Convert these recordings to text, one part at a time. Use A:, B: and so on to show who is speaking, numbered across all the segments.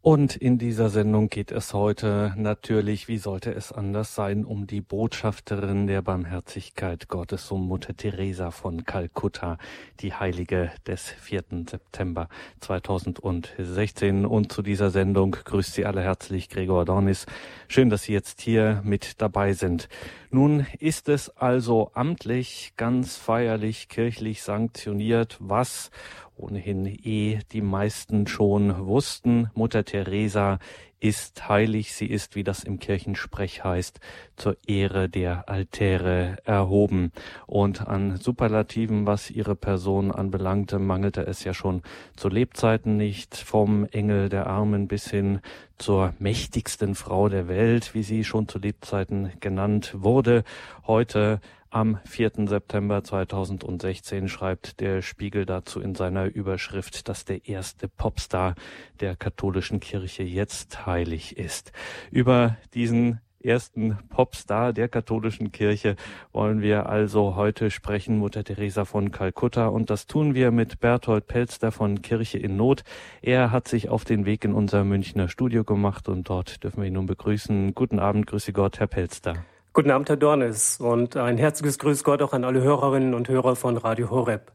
A: Und in dieser Sendung geht es heute natürlich, wie sollte es anders sein, um die Botschafterin der Barmherzigkeit Gottes, um Mutter Teresa von Kalkutta, die Heilige des 4. September 2016. Und zu dieser Sendung grüßt Sie alle herzlich Gregor Dornis. Schön, dass Sie jetzt hier mit dabei sind. Nun ist es also amtlich, ganz feierlich, kirchlich sanktioniert, was ohnehin eh die meisten schon wussten. Mutter Teresa ist heilig, sie ist, wie das im Kirchensprech heißt, zur Ehre der Altäre erhoben. Und an Superlativen, was ihre Person anbelangte, mangelte es ja schon zu Lebzeiten nicht, vom Engel der Armen bis hin zur mächtigsten Frau der Welt, wie sie schon zu Lebzeiten genannt wurde. Heute am 4. September 2016 schreibt der Spiegel dazu in seiner Überschrift, dass der erste Popstar der katholischen Kirche jetzt heilig ist. Über diesen ersten Popstar der katholischen Kirche wollen wir also heute sprechen, Mutter Teresa von Kalkutta. Und das tun wir mit Berthold Pelster von Kirche in Not. Er hat sich auf den Weg in unser Münchner Studio gemacht und dort dürfen wir ihn nun begrüßen. Guten Abend, grüße Gott, Herr Pelster.
B: Guten Abend, Herr Dornes, und ein herzliches Grüß Gott auch an alle Hörerinnen und Hörer von Radio Horeb.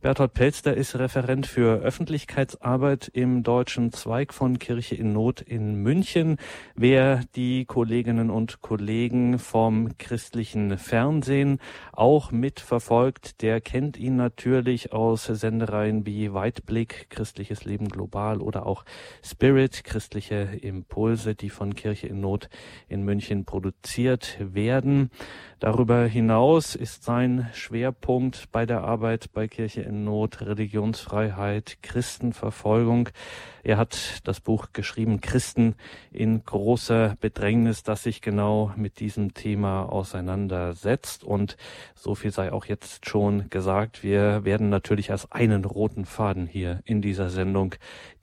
A: Bertolt Pelster ist Referent für Öffentlichkeitsarbeit im deutschen Zweig von Kirche in Not in München. Wer die Kolleginnen und Kollegen vom christlichen Fernsehen auch mitverfolgt, der kennt ihn natürlich aus Sendereien wie Weitblick, Christliches Leben global oder auch Spirit, christliche Impulse, die von Kirche in Not in München produziert werden. Darüber hinaus ist sein Schwerpunkt bei der Arbeit bei Kirche in Not Religionsfreiheit, Christenverfolgung. Er hat das Buch geschrieben, Christen in großer Bedrängnis, das sich genau mit diesem Thema auseinandersetzt. Und so viel sei auch jetzt schon gesagt. Wir werden natürlich als einen roten Faden hier in dieser Sendung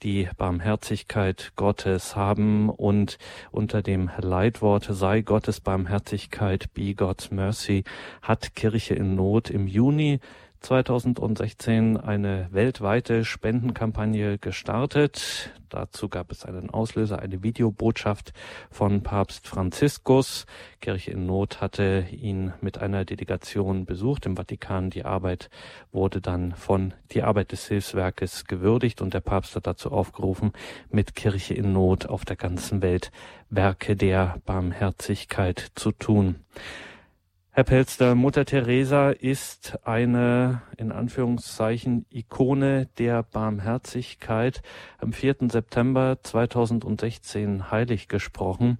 A: die Barmherzigkeit Gottes haben und unter dem Leitwort sei Gottes Barmherzigkeit, be God's mercy, hat Kirche in Not im Juni 2016 eine weltweite Spendenkampagne gestartet. Dazu gab es einen Auslöser, eine Videobotschaft von Papst Franziskus. Kirche in Not hatte ihn mit einer Delegation besucht im Vatikan. Die Arbeit wurde dann von die Arbeit des Hilfswerkes gewürdigt und der Papst hat dazu aufgerufen, mit Kirche in Not auf der ganzen Welt Werke der Barmherzigkeit zu tun. Herr Pelster, Mutter Teresa ist eine, in Anführungszeichen, Ikone der Barmherzigkeit. Am 4. September 2016 heilig gesprochen.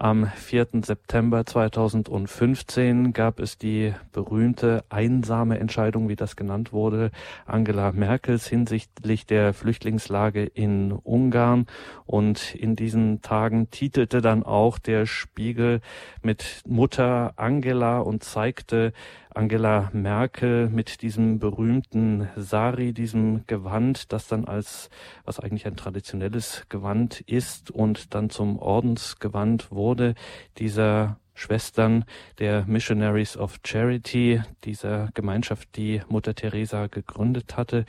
A: Am 4. September 2015 gab es die berühmte einsame Entscheidung, wie das genannt wurde, Angela Merkels hinsichtlich der Flüchtlingslage in Ungarn. Und in diesen Tagen titelte dann auch der Spiegel mit Mutter Angela und zeigte, Angela Merkel mit diesem berühmten Sari, diesem Gewand, das dann als, was eigentlich ein traditionelles Gewand ist und dann zum Ordensgewand wurde, dieser Schwestern der Missionaries of Charity, dieser Gemeinschaft, die Mutter Teresa gegründet hatte.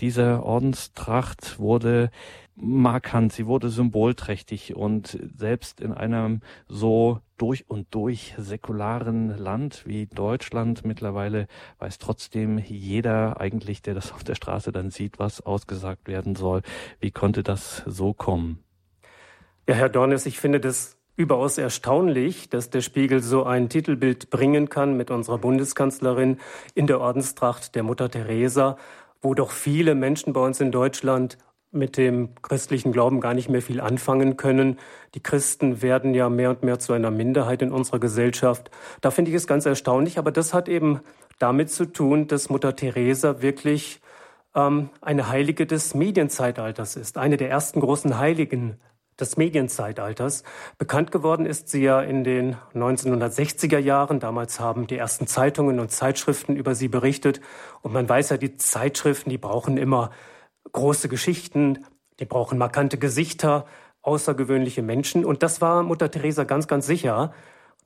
A: Diese Ordenstracht wurde markant, sie wurde symbolträchtig und selbst in einem so durch und durch säkularen Land wie Deutschland mittlerweile weiß trotzdem jeder eigentlich, der das auf der Straße dann sieht, was ausgesagt werden soll. Wie konnte das so kommen?
B: Ja, Herr Dornes, ich finde das überaus erstaunlich, dass der Spiegel so ein Titelbild bringen kann mit unserer Bundeskanzlerin in der Ordenstracht der Mutter Teresa, wo doch viele Menschen bei uns in Deutschland mit dem christlichen Glauben gar nicht mehr viel anfangen können. Die Christen werden ja mehr und mehr zu einer Minderheit in unserer Gesellschaft. Da finde ich es ganz erstaunlich, aber das hat eben damit zu tun, dass Mutter Teresa wirklich ähm, eine Heilige des Medienzeitalters ist, eine der ersten großen Heiligen des Medienzeitalters. Bekannt geworden ist sie ja in den 1960er Jahren. Damals haben die ersten Zeitungen und Zeitschriften über sie berichtet. Und man weiß ja, die Zeitschriften, die brauchen immer große Geschichten, die brauchen markante Gesichter, außergewöhnliche Menschen. Und das war Mutter Teresa ganz, ganz sicher.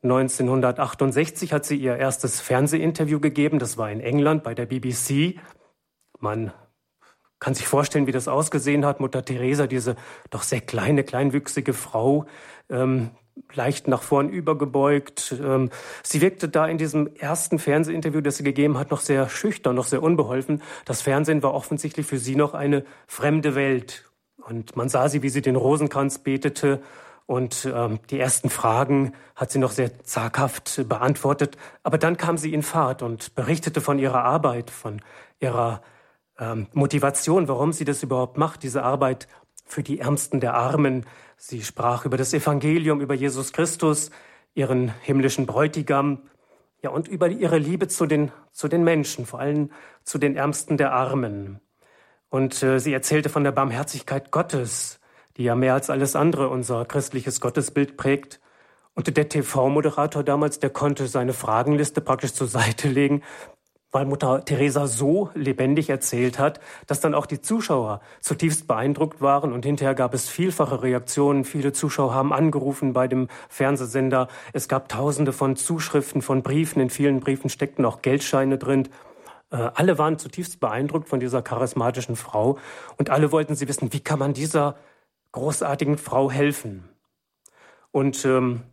B: 1968 hat sie ihr erstes Fernsehinterview gegeben. Das war in England bei der BBC. Man kann sich vorstellen, wie das ausgesehen hat. Mutter Teresa, diese doch sehr kleine, kleinwüchsige Frau, ähm, leicht nach vorn übergebeugt. Ähm, sie wirkte da in diesem ersten Fernsehinterview, das sie gegeben hat, noch sehr schüchtern, noch sehr unbeholfen. Das Fernsehen war offensichtlich für sie noch eine fremde Welt. Und man sah sie, wie sie den Rosenkranz betete. Und ähm, die ersten Fragen hat sie noch sehr zaghaft beantwortet. Aber dann kam sie in Fahrt und berichtete von ihrer Arbeit, von ihrer ähm, Motivation, warum sie das überhaupt macht, diese Arbeit für die Ärmsten der Armen. Sie sprach über das Evangelium, über Jesus Christus, ihren himmlischen Bräutigam, ja, und über ihre Liebe zu den, zu den Menschen, vor allem zu den Ärmsten der Armen. Und äh, sie erzählte von der Barmherzigkeit Gottes, die ja mehr als alles andere unser christliches Gottesbild prägt. Und der TV-Moderator damals, der konnte seine Fragenliste praktisch zur Seite legen weil Mutter Teresa so lebendig erzählt hat, dass dann auch die Zuschauer zutiefst beeindruckt waren und hinterher gab es vielfache Reaktionen. Viele Zuschauer haben angerufen bei dem Fernsehsender. Es gab tausende von Zuschriften, von Briefen. In vielen Briefen steckten auch Geldscheine drin. Äh, alle waren zutiefst beeindruckt von dieser charismatischen Frau und alle wollten sie wissen, wie kann man dieser großartigen Frau helfen? Und ähm,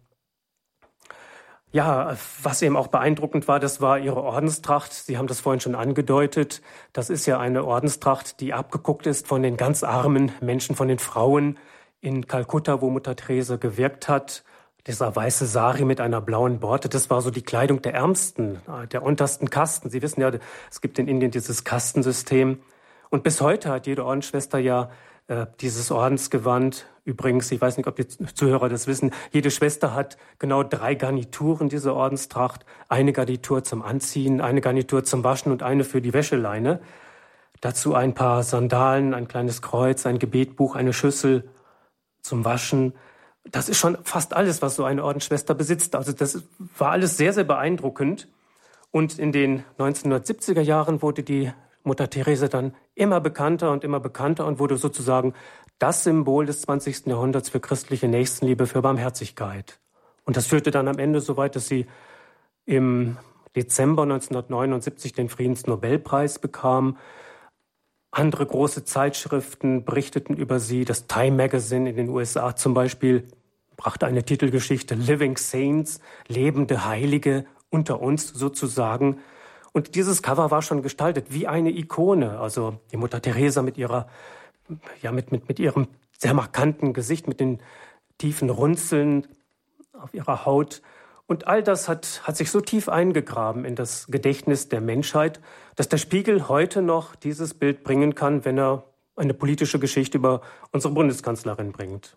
B: ja, was eben auch beeindruckend war, das war ihre Ordenstracht. Sie haben das vorhin schon angedeutet. Das ist ja eine Ordenstracht, die abgeguckt ist von den ganz armen Menschen, von den Frauen in Kalkutta, wo Mutter Therese gewirkt hat. Dieser weiße Sari mit einer blauen Borte, das war so die Kleidung der Ärmsten, der untersten Kasten. Sie wissen ja, es gibt in Indien dieses Kastensystem. Und bis heute hat jede Ordensschwester ja äh, dieses Ordensgewand. Übrigens, ich weiß nicht, ob die Zuhörer das wissen, jede Schwester hat genau drei Garnituren dieser Ordenstracht. Eine Garnitur zum Anziehen, eine Garnitur zum Waschen und eine für die Wäscheleine. Dazu ein paar Sandalen, ein kleines Kreuz, ein Gebetbuch, eine Schüssel zum Waschen. Das ist schon fast alles, was so eine Ordensschwester besitzt. Also das war alles sehr, sehr beeindruckend. Und in den 1970er Jahren wurde die Mutter Therese dann immer bekannter und immer bekannter und wurde sozusagen das Symbol des 20. Jahrhunderts für christliche Nächstenliebe, für Barmherzigkeit. Und das führte dann am Ende so weit, dass sie im Dezember 1979 den Friedensnobelpreis bekam. Andere große Zeitschriften berichteten über sie. Das Time Magazine in den USA zum Beispiel brachte eine Titelgeschichte Living Saints, lebende Heilige unter uns sozusagen. Und dieses Cover war schon gestaltet wie eine Ikone. Also die Mutter Teresa mit ihrer, ja, mit, mit, mit ihrem sehr markanten Gesicht, mit den tiefen Runzeln auf ihrer Haut. Und all das hat, hat sich so tief eingegraben in das Gedächtnis der Menschheit, dass der Spiegel heute noch dieses Bild bringen kann, wenn er eine politische Geschichte über unsere Bundeskanzlerin bringt.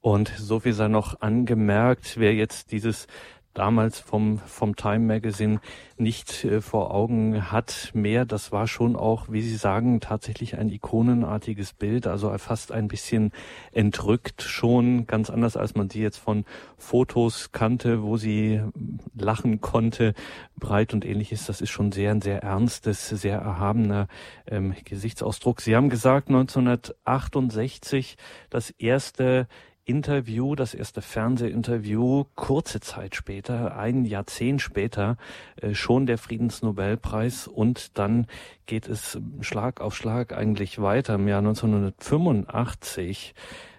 A: Und so viel sei noch angemerkt, wer jetzt dieses damals vom, vom Time Magazine nicht äh, vor Augen hat mehr. Das war schon auch, wie Sie sagen, tatsächlich ein ikonenartiges Bild, also fast ein bisschen entrückt schon, ganz anders als man sie jetzt von Fotos kannte, wo sie lachen konnte, breit und ähnliches. Das ist schon sehr ein sehr ernstes, sehr erhabener ähm, Gesichtsausdruck. Sie haben gesagt, 1968 das erste Interview, das erste Fernsehinterview, kurze Zeit später, ein Jahrzehnt später, äh, schon der Friedensnobelpreis und dann geht es Schlag auf Schlag eigentlich weiter. Im Jahr 1985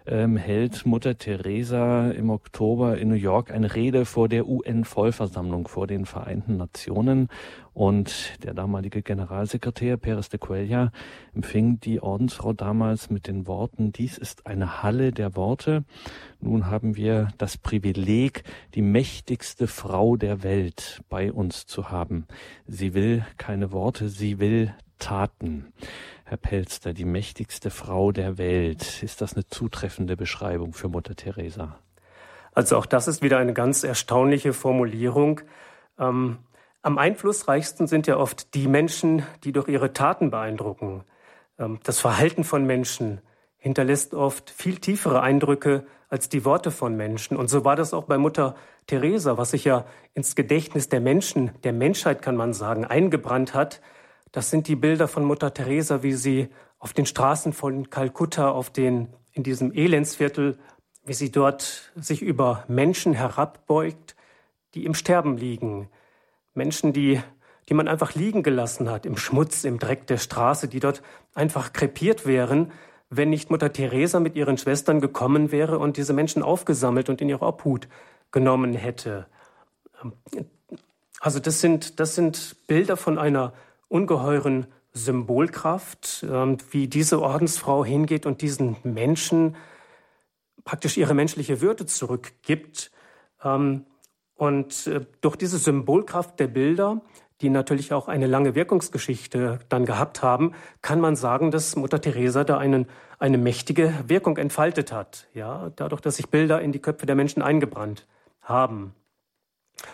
A: ähm, hält Mutter Teresa im Oktober in New York eine Rede vor der UN-Vollversammlung, vor den Vereinten Nationen. Und der damalige Generalsekretär Perez de Cuellar empfing die Ordensfrau damals mit den Worten, dies ist eine Halle der Worte. Nun haben wir das Privileg, die mächtigste Frau der Welt bei uns zu haben. Sie will keine Worte, sie will Taten. Herr Pelster, die mächtigste Frau der Welt. Ist das eine zutreffende Beschreibung für Mutter Teresa?
B: Also auch das ist wieder eine ganz erstaunliche Formulierung. Ähm, am einflussreichsten sind ja oft die Menschen, die durch ihre Taten beeindrucken. Ähm, das Verhalten von Menschen hinterlässt oft viel tiefere Eindrücke als die Worte von Menschen. Und so war das auch bei Mutter Teresa, was sich ja ins Gedächtnis der Menschen, der Menschheit kann man sagen, eingebrannt hat. Das sind die Bilder von Mutter Teresa, wie sie auf den Straßen von Kalkutta, auf den, in diesem Elendsviertel, wie sie dort sich über Menschen herabbeugt, die im Sterben liegen. Menschen, die die man einfach liegen gelassen hat, im Schmutz, im Dreck der Straße, die dort einfach krepiert wären, wenn nicht Mutter Teresa mit ihren Schwestern gekommen wäre und diese Menschen aufgesammelt und in ihre Obhut genommen hätte. Also das sind, das sind Bilder von einer ungeheuren Symbolkraft, ähm, wie diese Ordensfrau hingeht und diesen Menschen praktisch ihre menschliche Würde zurückgibt. Ähm, und äh, durch diese Symbolkraft der Bilder, die natürlich auch eine lange Wirkungsgeschichte dann gehabt haben, kann man sagen, dass Mutter Teresa da einen, eine mächtige Wirkung entfaltet hat. Ja, dadurch, dass sich Bilder in die Köpfe der Menschen eingebrannt haben.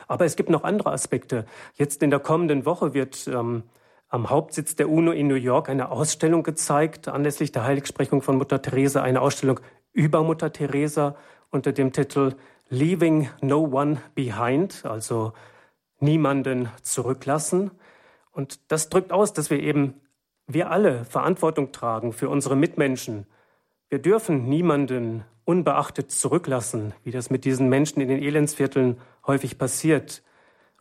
B: Aber es gibt noch andere Aspekte. Jetzt in der kommenden Woche wird ähm, am Hauptsitz der UNO in New York eine Ausstellung gezeigt, anlässlich der Heiligsprechung von Mutter Teresa, eine Ausstellung über Mutter Teresa unter dem Titel Leaving No One Behind, also niemanden zurücklassen. Und das drückt aus, dass wir eben, wir alle Verantwortung tragen für unsere Mitmenschen. Wir dürfen niemanden unbeachtet zurücklassen, wie das mit diesen Menschen in den Elendsvierteln häufig passiert.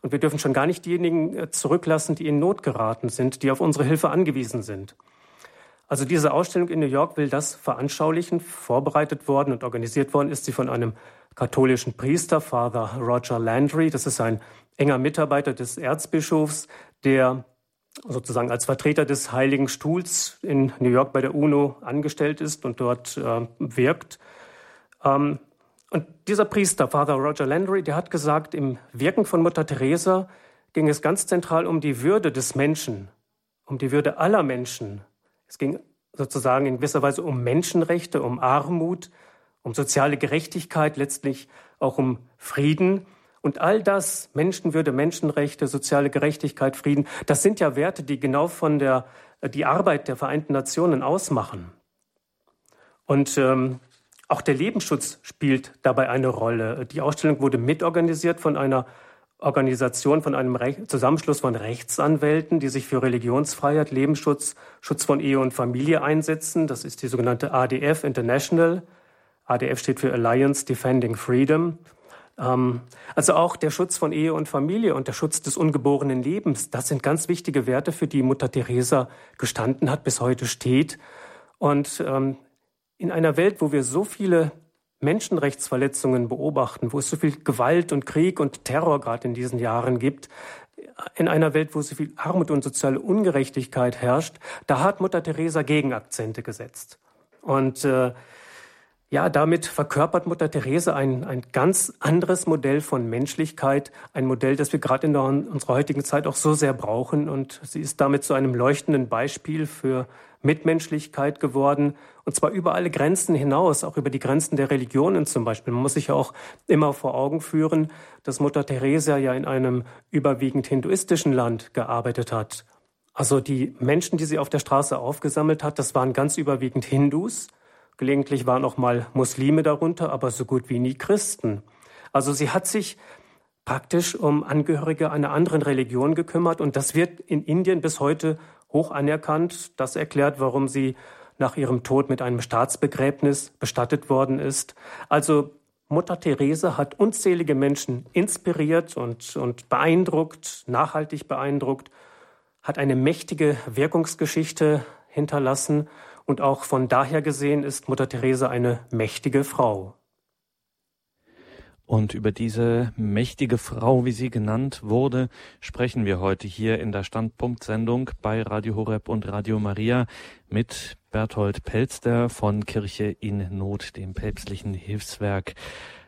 B: Und wir dürfen schon gar nicht diejenigen äh, zurücklassen, die in Not geraten sind, die auf unsere Hilfe angewiesen sind. Also diese Ausstellung in New York will das veranschaulichen. Vorbereitet worden und organisiert worden ist sie von einem katholischen Priester, Father Roger Landry. Das ist ein enger Mitarbeiter des Erzbischofs, der sozusagen als Vertreter des Heiligen Stuhls in New York bei der UNO angestellt ist und dort äh, wirkt. Ähm, und dieser Priester, Father Roger Landry, der hat gesagt, im Wirken von Mutter Teresa ging es ganz zentral um die Würde des Menschen, um die Würde aller Menschen. Es ging sozusagen in gewisser Weise um Menschenrechte, um Armut, um soziale Gerechtigkeit, letztlich auch um Frieden. Und all das, Menschenwürde, Menschenrechte, soziale Gerechtigkeit, Frieden, das sind ja Werte, die genau von der die Arbeit der Vereinten Nationen ausmachen. Und ähm, auch der Lebensschutz spielt dabei eine Rolle. Die Ausstellung wurde mitorganisiert von einer Organisation, von einem Rech Zusammenschluss von Rechtsanwälten, die sich für Religionsfreiheit, Lebensschutz, Schutz von Ehe und Familie einsetzen. Das ist die sogenannte ADF International. ADF steht für Alliance Defending Freedom. Ähm, also auch der Schutz von Ehe und Familie und der Schutz des ungeborenen Lebens, das sind ganz wichtige Werte, für die Mutter Teresa gestanden hat, bis heute steht. Und ähm, in einer Welt, wo wir so viele Menschenrechtsverletzungen beobachten, wo es so viel Gewalt und Krieg und Terror gerade in diesen Jahren gibt, in einer Welt, wo so viel Armut und soziale Ungerechtigkeit herrscht, da hat Mutter Teresa Gegenakzente gesetzt. Und äh, ja, damit verkörpert Mutter Teresa ein, ein ganz anderes Modell von Menschlichkeit, ein Modell, das wir gerade in, der, in unserer heutigen Zeit auch so sehr brauchen. Und sie ist damit zu einem leuchtenden Beispiel für Mitmenschlichkeit geworden, und zwar über alle Grenzen hinaus, auch über die Grenzen der Religionen zum Beispiel. Man muss sich ja auch immer vor Augen führen, dass Mutter Teresa ja in einem überwiegend hinduistischen Land gearbeitet hat. Also die Menschen, die sie auf der Straße aufgesammelt hat, das waren ganz überwiegend Hindus. Gelegentlich waren auch mal Muslime darunter, aber so gut wie nie Christen. Also sie hat sich praktisch um Angehörige einer anderen Religion gekümmert und das wird in Indien bis heute hoch anerkannt. Das erklärt, warum sie nach ihrem Tod mit einem Staatsbegräbnis bestattet worden ist. Also Mutter Therese hat unzählige Menschen inspiriert und, und beeindruckt, nachhaltig beeindruckt, hat eine mächtige Wirkungsgeschichte hinterlassen und auch von daher gesehen ist Mutter Therese eine mächtige Frau.
A: Und über diese mächtige Frau, wie sie genannt wurde, sprechen wir heute hier in der Standpunktsendung bei Radio Horeb und Radio Maria mit Berthold Pelster von Kirche in Not, dem päpstlichen Hilfswerk.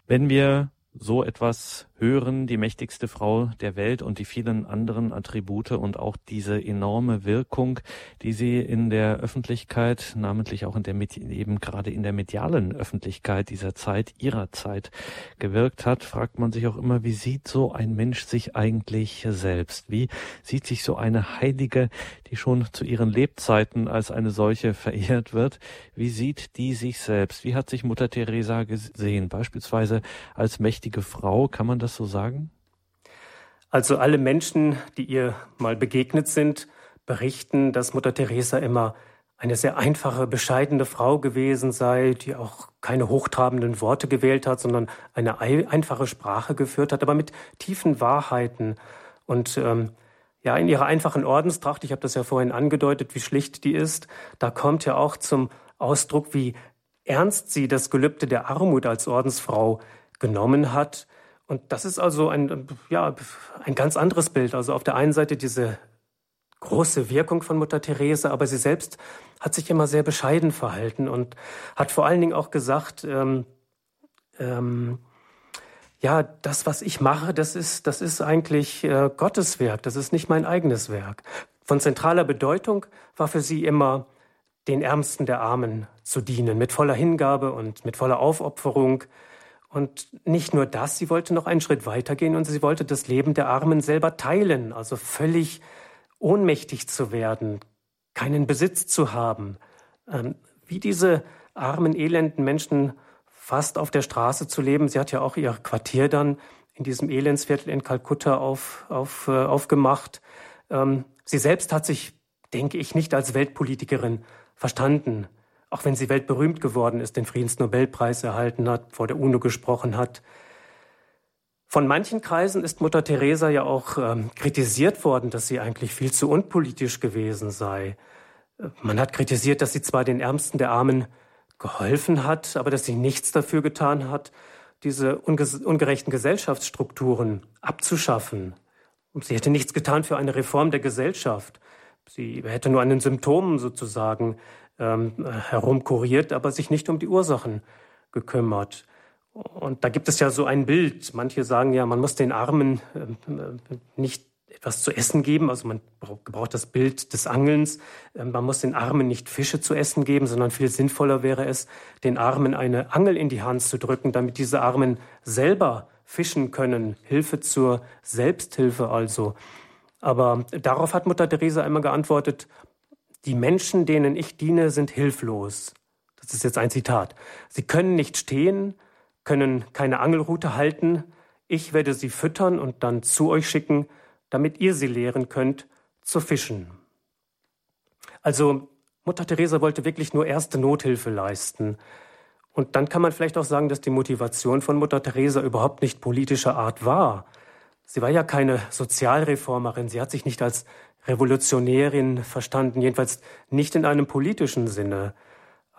A: Wenn wir so etwas hören, die mächtigste Frau der Welt und die vielen anderen Attribute und auch diese enorme Wirkung, die sie in der Öffentlichkeit, namentlich auch in der eben gerade in der medialen Öffentlichkeit dieser Zeit, ihrer Zeit gewirkt hat, fragt man sich auch immer, wie sieht so ein Mensch sich eigentlich selbst? Wie sieht sich so eine Heilige, die schon zu ihren Lebzeiten als eine solche verehrt wird, wie sieht die sich selbst? Wie hat sich Mutter Teresa gesehen? Beispielsweise als mächtige Frau, kann man das so sagen?
B: Also alle Menschen, die ihr mal begegnet sind, berichten, dass Mutter Teresa immer eine sehr einfache, bescheidene Frau gewesen sei, die auch keine hochtrabenden Worte gewählt hat, sondern eine einfache Sprache geführt hat, aber mit tiefen Wahrheiten. Und ähm, Ja, in ihrer einfachen Ordenstracht, ich habe das ja vorhin angedeutet, wie schlicht die ist, da kommt ja auch zum Ausdruck, wie ernst sie das Gelübde der Armut als Ordensfrau genommen hat. Und das ist also ein, ja, ein ganz anderes Bild. Also auf der einen Seite diese große Wirkung von Mutter Therese, aber sie selbst hat sich immer sehr bescheiden verhalten und hat vor allen Dingen auch gesagt, ähm, ähm, ja, das, was ich mache, das ist, das ist eigentlich äh, Gottes Werk, das ist nicht mein eigenes Werk. Von zentraler Bedeutung war für sie immer, den Ärmsten der Armen zu dienen, mit voller Hingabe und mit voller Aufopferung. Und nicht nur das, sie wollte noch einen Schritt weitergehen und sie wollte das Leben der Armen selber teilen, also völlig ohnmächtig zu werden, keinen Besitz zu haben, ähm, wie diese armen, elenden Menschen fast auf der Straße zu leben. Sie hat ja auch ihr Quartier dann in diesem Elendsviertel in Kalkutta auf, auf, äh, aufgemacht. Ähm, sie selbst hat sich, denke ich, nicht als Weltpolitikerin verstanden auch wenn sie weltberühmt geworden ist, den Friedensnobelpreis erhalten hat, vor der UNO gesprochen hat. Von manchen Kreisen ist Mutter Teresa ja auch ähm, kritisiert worden, dass sie eigentlich viel zu unpolitisch gewesen sei. Man hat kritisiert, dass sie zwar den Ärmsten der Armen geholfen hat, aber dass sie nichts dafür getan hat, diese ungerechten Gesellschaftsstrukturen abzuschaffen. Und sie hätte nichts getan für eine Reform der Gesellschaft. Sie hätte nur an den Symptomen sozusagen ähm, herumkuriert, aber sich nicht um die Ursachen gekümmert. Und da gibt es ja so ein Bild. Manche sagen ja, man muss den Armen äh, nicht etwas zu essen geben. Also man braucht das Bild des Angelns. Ähm, man muss den Armen nicht Fische zu essen geben, sondern viel sinnvoller wäre es, den Armen eine Angel in die Hand zu drücken, damit diese Armen selber fischen können. Hilfe zur Selbsthilfe also. Aber darauf hat Mutter Teresa einmal geantwortet, die Menschen, denen ich diene, sind hilflos. Das ist jetzt ein Zitat. Sie können nicht stehen, können keine Angelrute halten. Ich werde sie füttern und dann zu euch schicken, damit ihr sie lehren könnt zu fischen. Also Mutter Teresa wollte wirklich nur erste Nothilfe leisten. Und dann kann man vielleicht auch sagen, dass die Motivation von Mutter Teresa überhaupt nicht politischer Art war. Sie war ja keine Sozialreformerin. Sie hat sich nicht als Revolutionärin verstanden, jedenfalls nicht in einem politischen Sinne.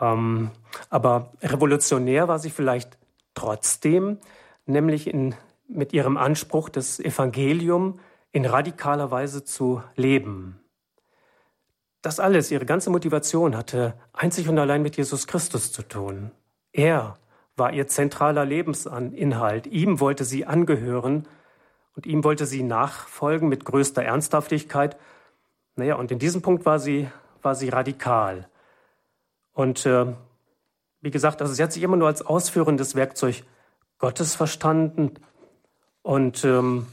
B: Ähm, aber revolutionär war sie vielleicht trotzdem, nämlich in, mit ihrem Anspruch, das Evangelium in radikaler Weise zu leben. Das alles, ihre ganze Motivation hatte einzig und allein mit Jesus Christus zu tun. Er war ihr zentraler Lebensinhalt. Ihm wollte sie angehören und ihm wollte sie nachfolgen mit größter Ernsthaftigkeit naja, und in diesem Punkt war sie, war sie radikal. Und äh, wie gesagt, also sie hat sich immer nur als ausführendes Werkzeug Gottes verstanden. Und ähm,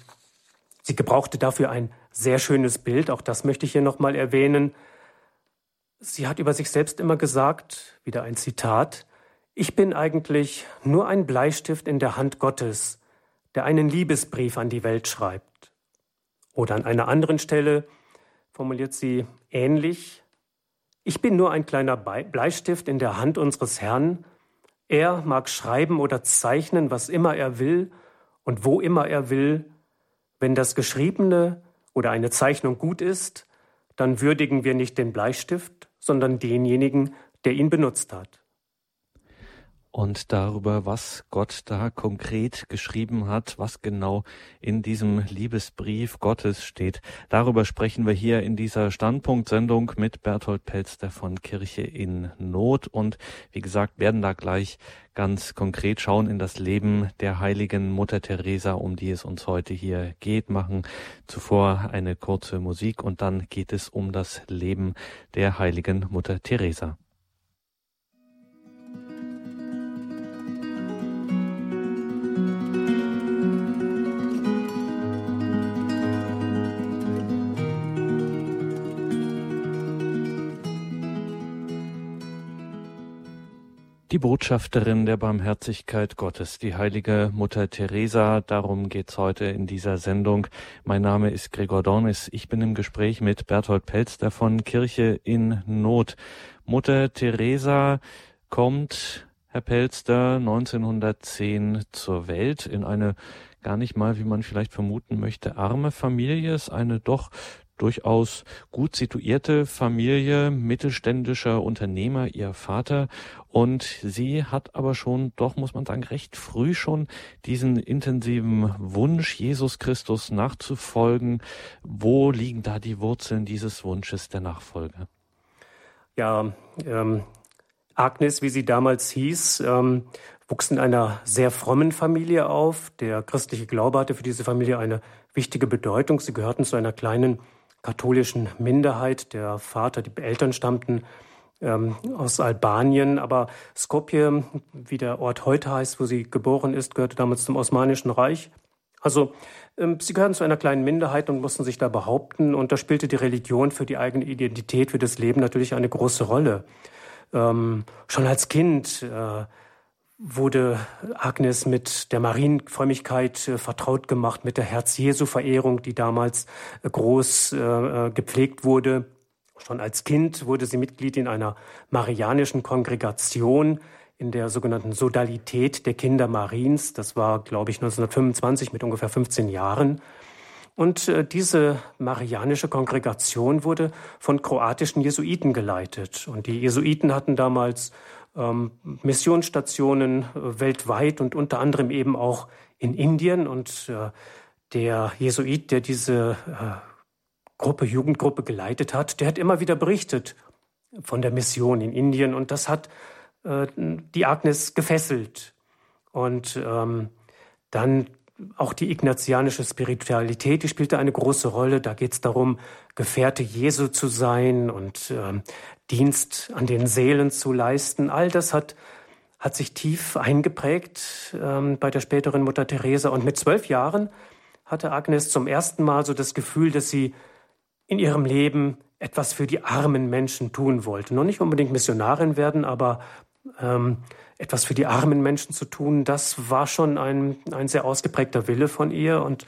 B: sie gebrauchte dafür ein sehr schönes Bild, auch das möchte ich hier nochmal erwähnen. Sie hat über sich selbst immer gesagt, wieder ein Zitat, ich bin eigentlich nur ein Bleistift in der Hand Gottes, der einen Liebesbrief an die Welt schreibt. Oder an einer anderen Stelle, formuliert sie ähnlich. Ich bin nur ein kleiner Bleistift in der Hand unseres Herrn. Er mag schreiben oder zeichnen, was immer er will und wo immer er will. Wenn das Geschriebene oder eine Zeichnung gut ist, dann würdigen wir nicht den Bleistift, sondern denjenigen, der ihn benutzt hat
A: und darüber, was Gott da konkret geschrieben hat, was genau in diesem Liebesbrief Gottes steht. Darüber sprechen wir hier in dieser Standpunktsendung mit Berthold Pelster von Kirche in Not und wie gesagt, werden da gleich ganz konkret schauen in das Leben der heiligen Mutter Teresa, um die es uns heute hier geht, machen zuvor eine kurze Musik und dann geht es um das Leben der heiligen Mutter Teresa. Die Botschafterin der Barmherzigkeit Gottes, die heilige Mutter Teresa, darum geht's heute in dieser Sendung. Mein Name ist Gregor Dornis. Ich bin im Gespräch mit Berthold Pelster von Kirche in Not. Mutter Teresa kommt, Herr Pelster, 1910 zur Welt in eine gar nicht mal, wie man vielleicht vermuten möchte, arme Familie. Es ist eine doch durchaus gut situierte Familie mittelständischer Unternehmer, ihr Vater. Und sie hat aber schon, doch muss man sagen, recht früh schon diesen intensiven Wunsch, Jesus Christus nachzufolgen. Wo liegen da die Wurzeln dieses Wunsches der Nachfolge?
B: Ja, ähm, Agnes, wie sie damals hieß, ähm, wuchs in einer sehr frommen Familie auf. Der christliche Glaube hatte für diese Familie eine wichtige Bedeutung. Sie gehörten zu einer kleinen katholischen Minderheit. Der Vater, die Eltern stammten ähm, aus Albanien, aber Skopje, wie der Ort heute heißt, wo sie geboren ist, gehörte damals zum Osmanischen Reich. Also ähm, sie gehörten zu einer kleinen Minderheit und mussten sich da behaupten. Und da spielte die Religion für die eigene Identität, für das Leben natürlich eine große Rolle. Ähm, schon als Kind äh, wurde Agnes mit der Marienfrömmigkeit äh, vertraut gemacht, mit der Herz-Jesu-Verehrung, die damals äh, groß äh, gepflegt wurde. Schon als Kind wurde sie Mitglied in einer marianischen Kongregation in der sogenannten Sodalität der Kinder Mariens. Das war, glaube ich, 1925 mit ungefähr 15 Jahren. Und diese marianische Kongregation wurde von kroatischen Jesuiten geleitet. Und die Jesuiten hatten damals Missionsstationen äh, weltweit und unter anderem eben auch in Indien. Und äh, der Jesuit, der diese äh, Gruppe, Jugendgruppe geleitet hat, der hat immer wieder berichtet von der Mission in Indien. Und das hat äh, die Agnes gefesselt. Und ähm, dann auch die ignatianische Spiritualität, die spielte eine große Rolle. Da geht es darum, Gefährte Jesu zu sein und äh, Dienst an den Seelen zu leisten. All das hat, hat sich tief eingeprägt ähm, bei der späteren Mutter Teresa. Und mit zwölf Jahren hatte Agnes zum ersten Mal so das Gefühl, dass sie in ihrem Leben etwas für die armen Menschen tun wollte. Noch nicht unbedingt Missionarin werden, aber ähm, etwas für die armen Menschen zu tun, das war schon ein, ein sehr ausgeprägter Wille von ihr. Und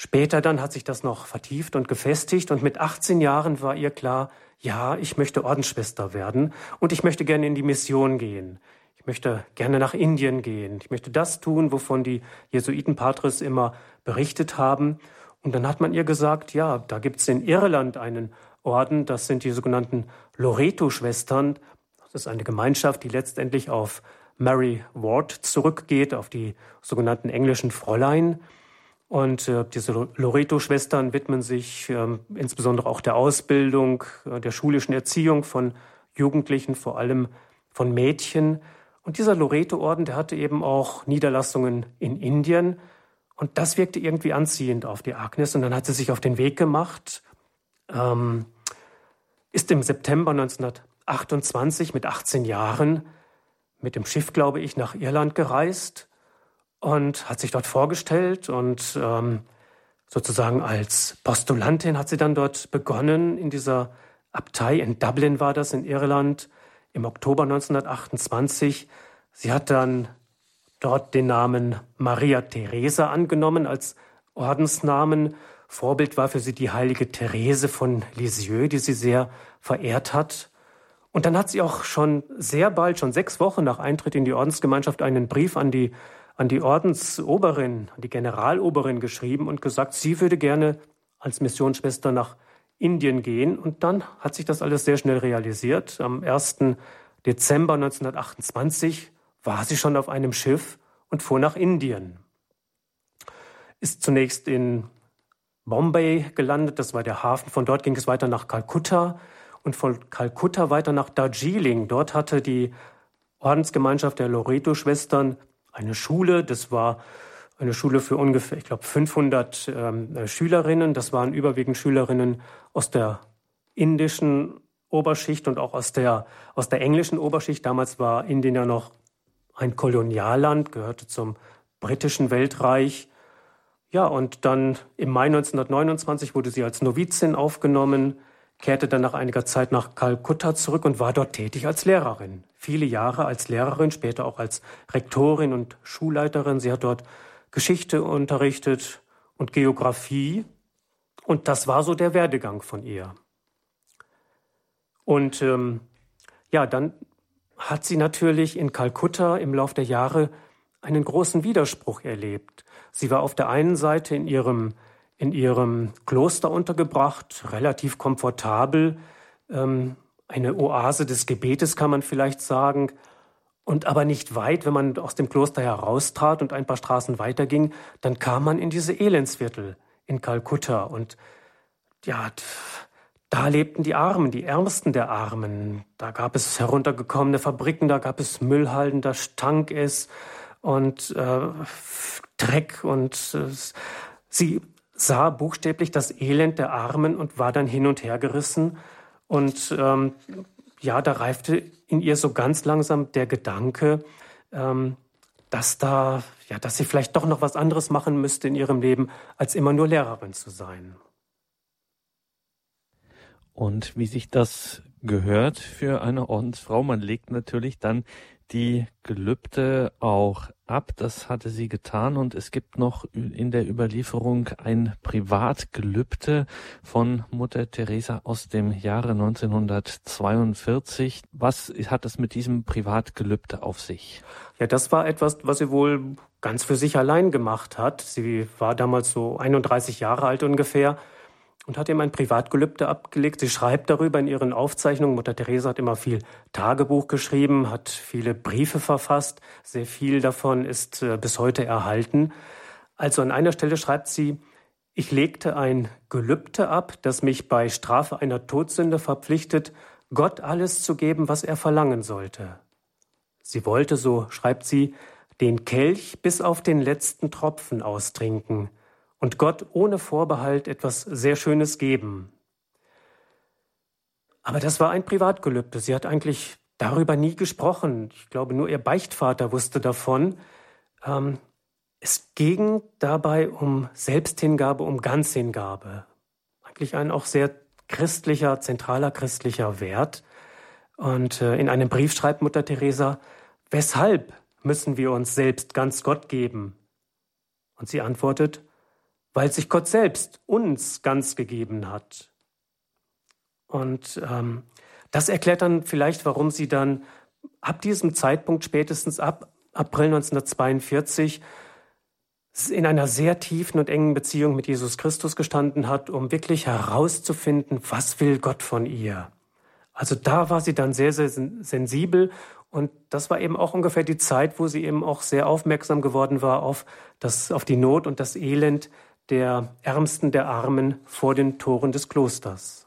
B: später dann hat sich das noch vertieft und gefestigt. Und mit 18 Jahren war ihr klar, ja, ich möchte Ordensschwester werden und ich möchte gerne in die Mission gehen. Ich möchte gerne nach Indien gehen. Ich möchte das tun, wovon die Jesuitenpatres immer berichtet haben. Und dann hat man ihr gesagt, ja, da gibt's in Irland einen Orden, das sind die sogenannten Loreto-Schwestern. Das ist eine Gemeinschaft, die letztendlich auf Mary Ward zurückgeht, auf die sogenannten englischen Fräulein. Und äh, diese Loreto-Schwestern widmen sich äh, insbesondere auch der Ausbildung, äh, der schulischen Erziehung von Jugendlichen, vor allem von Mädchen. Und dieser Loreto-Orden, der hatte eben auch Niederlassungen in Indien. Und das wirkte irgendwie anziehend auf die Agnes. Und dann hat sie sich auf den Weg gemacht, ähm, ist im September 1928 mit 18 Jahren mit dem Schiff, glaube ich, nach Irland gereist und hat sich dort vorgestellt und ähm, sozusagen als Postulantin hat sie dann dort begonnen in dieser Abtei in Dublin war das in Irland im Oktober 1928. Sie hat dann dort den Namen Maria Theresa angenommen als Ordensnamen. Vorbild war für sie die heilige Therese von Lisieux, die sie sehr verehrt hat. Und dann hat sie auch schon sehr bald, schon sechs Wochen nach Eintritt in die Ordensgemeinschaft, einen Brief an die, an die Ordensoberin, an die Generaloberin geschrieben und gesagt, sie würde gerne als Missionsschwester nach Indien gehen. Und dann hat sich das alles sehr schnell realisiert. Am 1. Dezember 1928 war sie schon auf einem Schiff und fuhr nach Indien. Ist zunächst in Bombay gelandet, das war der Hafen. Von dort ging es weiter nach Kalkutta und von Kalkutta weiter nach Darjeeling. Dort hatte die Ordensgemeinschaft der Loreto-Schwestern eine Schule. Das war eine Schule für ungefähr, ich glaube, 500 ähm, Schülerinnen. Das waren überwiegend Schülerinnen aus der indischen Oberschicht und auch aus der, aus der englischen Oberschicht. Damals war Indien ja noch ein Kolonialland, gehörte zum britischen Weltreich. Ja, und dann im Mai 1929 wurde sie als Novizin aufgenommen kehrte dann nach einiger Zeit nach Kalkutta zurück und war dort tätig als Lehrerin. Viele Jahre als Lehrerin, später auch als Rektorin und Schulleiterin. Sie hat dort Geschichte unterrichtet und Geografie. Und das war so der Werdegang von ihr. Und ähm, ja, dann hat sie natürlich in Kalkutta im Lauf der Jahre einen großen Widerspruch erlebt. Sie war auf der einen Seite in ihrem in ihrem Kloster untergebracht, relativ komfortabel, ähm, eine Oase des Gebetes kann man vielleicht sagen, und aber nicht weit, wenn man aus dem Kloster heraustrat und ein paar Straßen weiterging, dann kam man in diese Elendsviertel in Kalkutta und ja, da lebten die Armen, die Ärmsten der Armen. Da gab es heruntergekommene Fabriken, da gab es Müllhalden, da stank es und äh, Dreck und äh, sie sah buchstäblich das Elend der Armen und war dann hin und her gerissen. Und ähm, ja, da reifte in ihr so ganz langsam der Gedanke, ähm, dass da, ja, dass sie vielleicht doch noch was anderes machen müsste in ihrem Leben, als immer nur Lehrerin zu sein.
A: Und wie sich das gehört für eine Ordensfrau, man legt natürlich dann die Gelübde auch ab. Das hatte sie getan und es gibt noch in der Überlieferung ein Privatgelübde von Mutter Teresa aus dem Jahre 1942. Was hat es mit diesem Privatgelübde auf sich?
B: Ja, das war etwas, was sie wohl ganz für sich allein gemacht hat. Sie war damals so 31 Jahre alt ungefähr und hat ihm ein Privatgelübde abgelegt. Sie schreibt darüber in ihren Aufzeichnungen. Mutter Teresa hat immer viel Tagebuch geschrieben, hat viele Briefe verfasst. Sehr viel davon ist äh, bis heute erhalten. Also an einer Stelle schreibt sie, ich legte ein Gelübde ab, das mich bei Strafe einer Todsünde verpflichtet, Gott alles zu geben, was er verlangen sollte. Sie wollte, so schreibt sie, den Kelch bis auf den letzten Tropfen austrinken, und Gott ohne Vorbehalt etwas sehr Schönes geben. Aber das war ein Privatgelübde. Sie hat eigentlich darüber nie gesprochen. Ich glaube, nur ihr Beichtvater wusste davon. Ähm, es ging dabei um Selbsthingabe, um Ganzhingabe. Eigentlich ein auch sehr christlicher, zentraler christlicher Wert. Und äh, in einem Brief schreibt Mutter Teresa, weshalb müssen wir uns selbst ganz Gott geben? Und sie antwortet, weil sich Gott selbst uns ganz gegeben hat. Und ähm, das erklärt dann vielleicht, warum sie dann ab diesem Zeitpunkt, spätestens ab April 1942, in einer sehr tiefen und engen Beziehung mit Jesus Christus gestanden hat, um wirklich herauszufinden, was will Gott von ihr. Also da war sie dann sehr, sehr sensibel und das war eben auch ungefähr die Zeit, wo sie eben auch sehr aufmerksam geworden war auf, das, auf die Not und das Elend der Ärmsten der Armen vor den Toren des Klosters.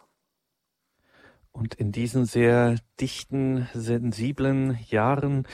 A: Und in diesen sehr dichten, sensiblen Jahren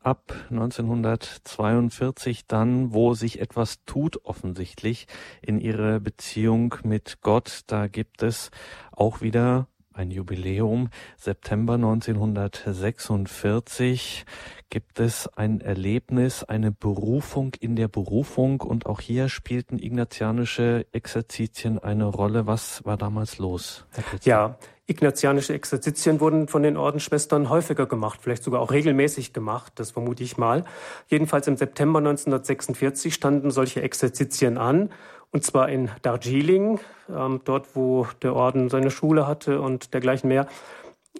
A: ab 1942 dann, wo sich etwas tut offensichtlich in ihrer Beziehung mit Gott, da gibt es auch wieder ein Jubiläum. September 1946 gibt es ein Erlebnis, eine Berufung in der Berufung und auch hier spielten ignatianische Exerzitien eine Rolle. Was war damals los?
B: Ja, ignatianische Exerzitien wurden von den Ordensschwestern häufiger gemacht, vielleicht sogar auch regelmäßig gemacht, das vermute ich mal. Jedenfalls im September 1946 standen solche Exerzitien an und zwar in Darjeeling, ähm, dort wo der Orden seine Schule hatte und dergleichen mehr.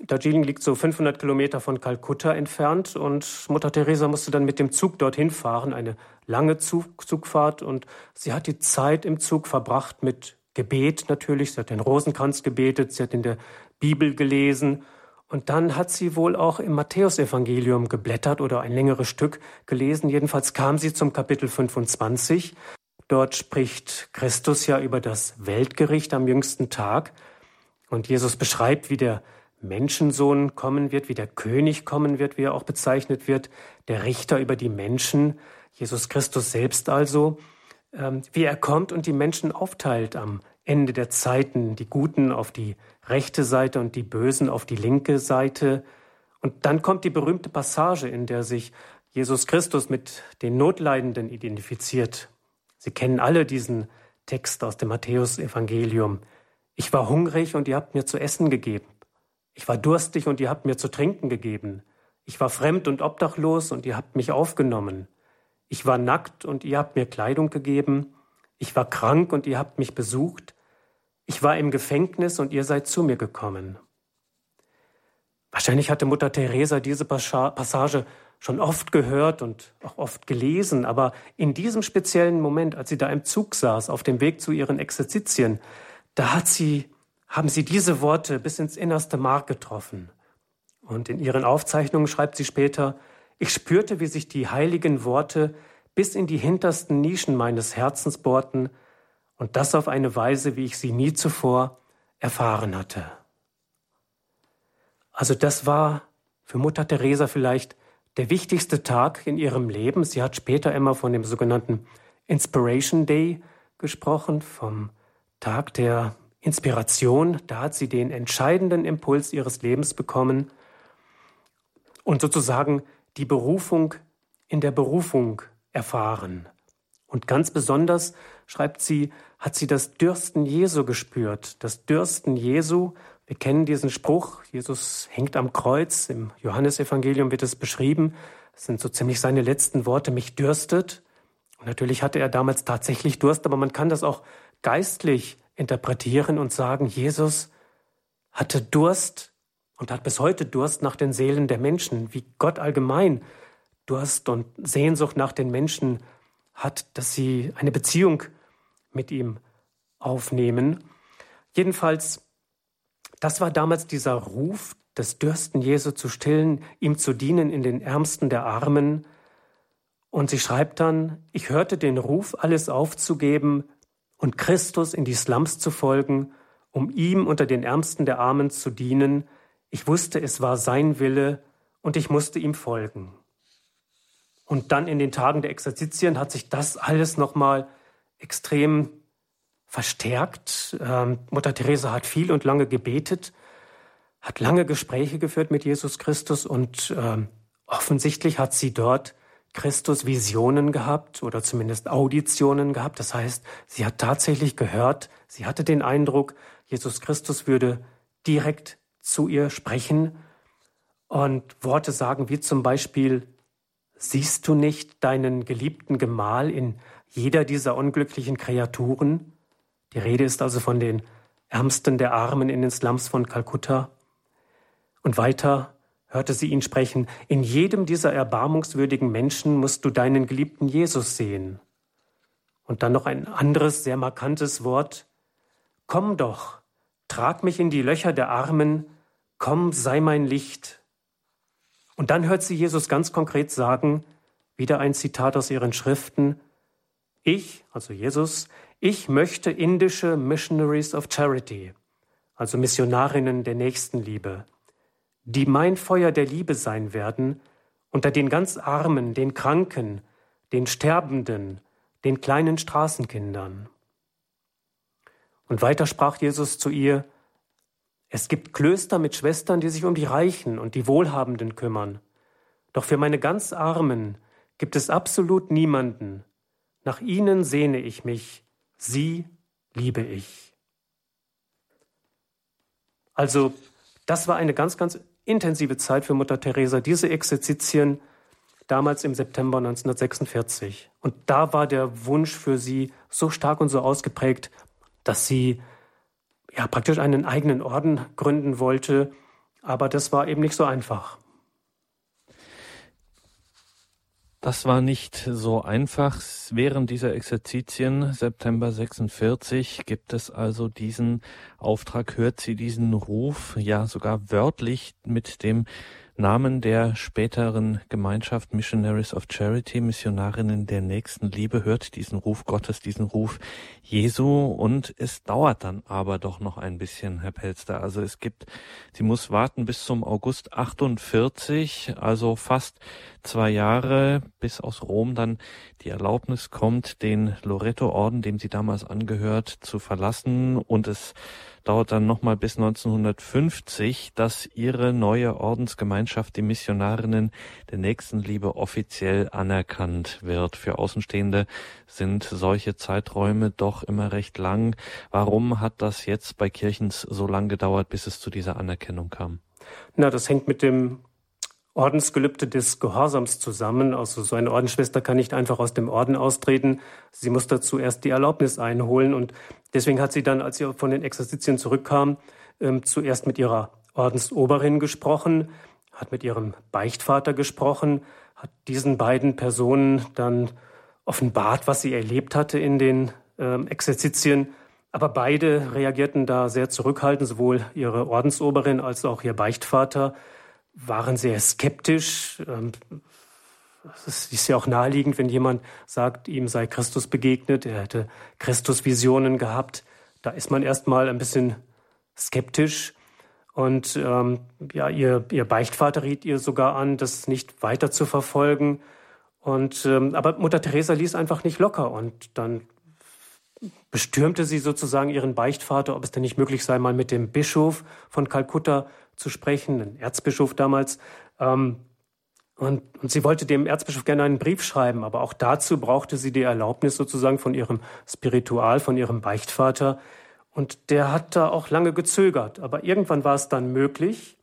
B: Darjeeling liegt so 500 Kilometer von Kalkutta entfernt und Mutter Teresa musste dann mit dem Zug dorthin fahren, eine lange Zug Zugfahrt und sie hat die Zeit im Zug verbracht mit Gebet natürlich. Sie hat den Rosenkranz gebetet, sie hat in der Bibel gelesen und dann hat sie wohl auch im Matthäusevangelium geblättert oder ein längeres Stück gelesen. Jedenfalls kam sie zum Kapitel 25 Dort spricht Christus ja über das Weltgericht am jüngsten Tag. Und Jesus beschreibt, wie der Menschensohn kommen wird, wie der König kommen wird, wie er auch bezeichnet wird, der Richter über die Menschen, Jesus Christus selbst also, ähm, wie er kommt und die Menschen aufteilt am Ende der Zeiten, die Guten auf die rechte Seite und die Bösen auf die linke Seite. Und dann kommt die berühmte Passage, in der sich Jesus Christus mit den Notleidenden identifiziert Sie kennen alle diesen Text aus dem Matthäusevangelium. Ich war hungrig und ihr habt mir zu essen gegeben. Ich war durstig und ihr habt mir zu trinken gegeben. Ich war fremd und obdachlos und ihr habt mich aufgenommen. Ich war nackt und ihr habt mir Kleidung gegeben. Ich war krank und ihr habt mich besucht. Ich war im Gefängnis und ihr seid zu mir gekommen. Wahrscheinlich hatte Mutter Teresa diese Passage schon oft gehört und auch oft gelesen, aber in diesem speziellen Moment, als sie da im Zug saß, auf dem Weg zu ihren Exerzitien, da hat sie, haben sie diese Worte bis ins innerste Mark getroffen. Und in ihren Aufzeichnungen schreibt sie später, ich spürte, wie sich die heiligen Worte bis in die hintersten Nischen meines Herzens bohrten und das auf eine Weise, wie ich sie nie zuvor erfahren hatte. Also das war für Mutter Teresa vielleicht der wichtigste Tag in ihrem Leben. Sie hat später immer von dem sogenannten Inspiration Day gesprochen, vom Tag der Inspiration. Da hat sie den entscheidenden Impuls ihres Lebens bekommen und sozusagen die Berufung in der Berufung erfahren. Und ganz besonders, schreibt sie, hat sie das Dürsten Jesu gespürt. Das Dürsten Jesu, wir kennen diesen Spruch, Jesus hängt am Kreuz, im Johannesevangelium wird es beschrieben. Das sind so ziemlich seine letzten Worte, mich dürstet. Und natürlich hatte er damals tatsächlich Durst, aber man kann das auch geistlich interpretieren und sagen, Jesus hatte Durst und hat bis heute Durst nach den Seelen der Menschen, wie Gott allgemein Durst und Sehnsucht nach den Menschen hat, dass sie eine Beziehung mit ihm aufnehmen. Jedenfalls, das war damals dieser Ruf, das Dürsten Jesu zu stillen, ihm zu dienen in den Ärmsten der Armen. Und sie schreibt dann, ich hörte den Ruf, alles aufzugeben und Christus in die Slums zu folgen, um ihm unter den Ärmsten der Armen zu dienen. Ich wusste, es war sein Wille und ich musste ihm folgen. Und dann in den Tagen der Exerzitien hat sich das alles nochmal extrem verstärkt. Ähm, Mutter Teresa hat viel und lange gebetet, hat lange Gespräche geführt mit Jesus Christus und ähm, offensichtlich hat sie dort Christus Visionen gehabt oder zumindest Auditionen gehabt. Das heißt, sie hat tatsächlich gehört, sie hatte den Eindruck, Jesus Christus würde direkt zu ihr sprechen und Worte sagen wie zum Beispiel, Siehst du nicht deinen geliebten Gemahl in jeder dieser unglücklichen Kreaturen? Die Rede ist also von den Ärmsten der Armen in den Slums von Kalkutta. Und weiter hörte sie ihn sprechen, in jedem dieser erbarmungswürdigen Menschen musst du deinen geliebten Jesus sehen. Und dann noch ein anderes, sehr markantes Wort. Komm doch, trag mich in die Löcher der Armen, komm, sei mein Licht. Und dann hört sie Jesus ganz konkret sagen, wieder ein Zitat aus ihren Schriften, ich, also Jesus, ich möchte indische Missionaries of Charity, also Missionarinnen der Nächstenliebe, die mein Feuer der Liebe sein werden, unter den ganz Armen, den Kranken, den Sterbenden, den kleinen Straßenkindern. Und weiter sprach Jesus zu ihr, es gibt Klöster mit Schwestern, die sich um die Reichen und die Wohlhabenden kümmern. Doch für meine ganz Armen gibt es absolut niemanden. Nach ihnen sehne ich mich, sie liebe ich. Also, das war eine ganz, ganz intensive Zeit für Mutter Teresa, diese Exerzitien damals im September 1946. Und da war der Wunsch für sie so stark und so ausgeprägt, dass sie ja, praktisch einen eigenen Orden gründen wollte. Aber das war eben nicht so einfach.
A: Das war nicht so einfach. Während dieser Exerzitien September 46 gibt es also diesen Auftrag, hört sie diesen Ruf, ja sogar wörtlich mit dem Namen der späteren Gemeinschaft Missionaries of Charity, Missionarinnen der Nächstenliebe, hört diesen Ruf Gottes, diesen Ruf Jesu und es dauert dann aber doch noch ein bisschen, Herr Pelster. Also es gibt, sie muss warten bis zum August 48, also fast zwei Jahre, bis aus Rom dann die Erlaubnis kommt, den Loreto-Orden, dem sie damals angehört, zu verlassen und es dauert dann nochmal bis 1950, dass ihre neue Ordensgemeinschaft, die Missionarinnen der Nächstenliebe, offiziell anerkannt wird. Für Außenstehende sind solche Zeiträume doch immer recht lang. Warum hat das jetzt bei Kirchens so lang gedauert, bis es zu dieser Anerkennung kam?
B: Na, das hängt mit dem Ordensgelübde des Gehorsams zusammen. Also so eine Ordensschwester kann nicht einfach aus dem Orden austreten. Sie muss dazu erst die Erlaubnis einholen. Und deswegen hat sie dann, als sie von den Exerzitien zurückkam, ähm, zuerst mit ihrer Ordensoberin gesprochen, hat mit ihrem Beichtvater gesprochen, hat diesen beiden Personen dann offenbart, was sie erlebt hatte in den ähm, Exerzitien. Aber beide reagierten da sehr zurückhaltend, sowohl ihre Ordensoberin als auch ihr Beichtvater waren sehr skeptisch. Ähm, es ist ja auch naheliegend, wenn jemand sagt, ihm sei Christus begegnet, er hätte Christusvisionen gehabt. Da ist man erstmal ein bisschen skeptisch. Und ähm, ja, ihr, ihr Beichtvater riet ihr sogar an, das nicht weiter zu verfolgen. Und, ähm, aber Mutter Teresa ließ einfach nicht locker. Und dann bestürmte sie sozusagen ihren Beichtvater, ob es denn nicht möglich sei, mal mit dem Bischof von Kalkutta zu sprechen, ein Erzbischof damals. Ähm, und, und sie wollte dem Erzbischof gerne einen Brief schreiben, aber auch dazu brauchte sie die Erlaubnis sozusagen von ihrem Spiritual, von ihrem Beichtvater. Und der hat da auch lange gezögert, aber irgendwann war es dann möglich.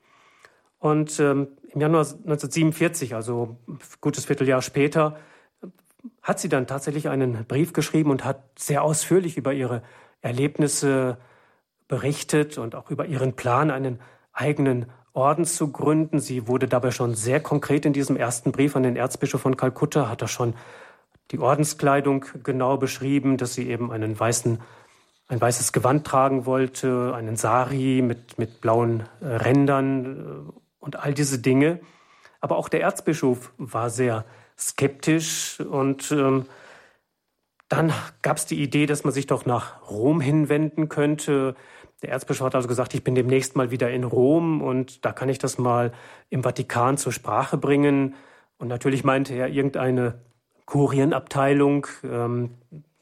B: Und ähm, im Januar 1947, also gutes Vierteljahr später, hat sie dann tatsächlich einen Brief geschrieben und hat sehr ausführlich über ihre Erlebnisse berichtet und auch über ihren Plan, einen eigenen Orden zu gründen. Sie wurde dabei schon sehr konkret in diesem ersten Brief an den Erzbischof von Kalkutta, hat er schon die Ordenskleidung genau beschrieben, dass sie eben einen weißen, ein weißes Gewand tragen wollte, einen Sari mit, mit blauen äh, Rändern äh, und all diese Dinge. Aber auch der Erzbischof war sehr skeptisch und ähm, dann gab es die Idee, dass man sich doch nach Rom hinwenden könnte. Der Erzbischof hat also gesagt, ich bin demnächst mal wieder in Rom und da kann ich das mal im Vatikan zur Sprache bringen. Und natürlich meinte er irgendeine Kurienabteilung. Ähm,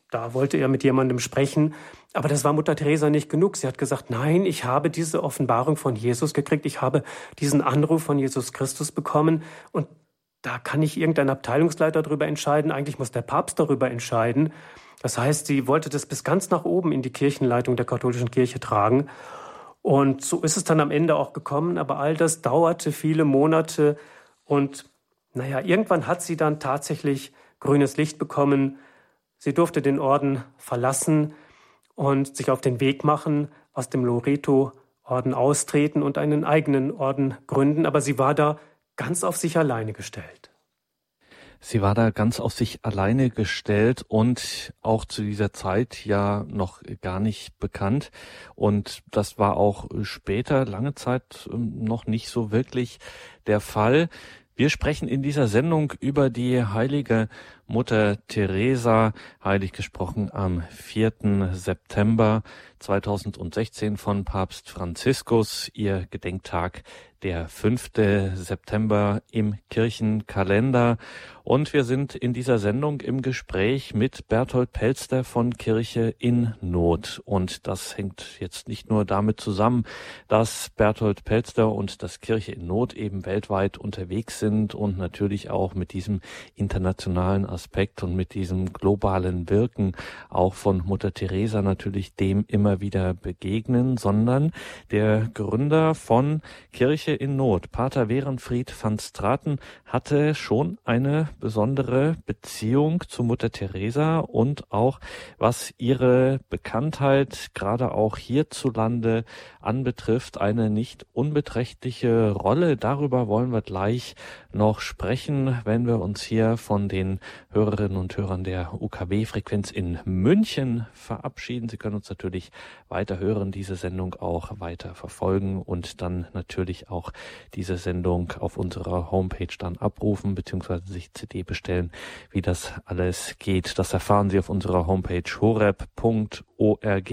B: da wollte er mit jemandem sprechen. Aber das war Mutter Teresa nicht genug. Sie hat gesagt, nein, ich habe diese Offenbarung von Jesus gekriegt. Ich habe diesen Anruf von Jesus Christus bekommen. Und da kann nicht irgendein Abteilungsleiter darüber entscheiden. Eigentlich muss der Papst darüber entscheiden. Das heißt, sie wollte das bis ganz nach oben in die Kirchenleitung der katholischen Kirche tragen. Und so ist es dann am Ende auch gekommen. Aber all das dauerte viele Monate. Und naja, irgendwann hat sie dann tatsächlich grünes Licht bekommen. Sie durfte den Orden verlassen und sich auf den Weg machen, aus dem Loreto-Orden austreten und einen eigenen Orden gründen. Aber sie war da ganz auf sich alleine gestellt.
A: Sie war da ganz auf sich alleine gestellt und auch zu dieser Zeit ja noch gar nicht bekannt. Und das war auch später lange Zeit ähm, noch nicht so wirklich der Fall. Wir sprechen in dieser Sendung über die heilige Mutter Teresa, heilig gesprochen am 4. September 2016 von Papst Franziskus, ihr Gedenktag der 5. September im Kirchenkalender. Und wir sind in dieser Sendung im Gespräch mit Berthold Pelster von Kirche in Not. Und das hängt jetzt nicht nur damit zusammen, dass Berthold Pelster und das Kirche in Not eben weltweit unterwegs sind und natürlich auch mit diesem internationalen Aspekt und mit diesem globalen Wirken auch von Mutter Teresa natürlich dem immer wieder begegnen, sondern der Gründer von Kirche in Not, Pater Werenfried van Straten, hatte schon eine besondere Beziehung zu Mutter Teresa und auch was ihre Bekanntheit gerade auch hierzulande anbetrifft, eine nicht unbeträchtliche Rolle. Darüber wollen wir gleich noch sprechen, wenn wir uns hier von den Hörerinnen und Hörern der UKW-Frequenz in München verabschieden. Sie können uns natürlich weiter hören, diese Sendung auch weiter verfolgen und dann natürlich auch diese Sendung auf unserer Homepage dann abrufen bzw. sich CD bestellen. Wie das alles geht, das erfahren Sie auf unserer Homepage horeb.org.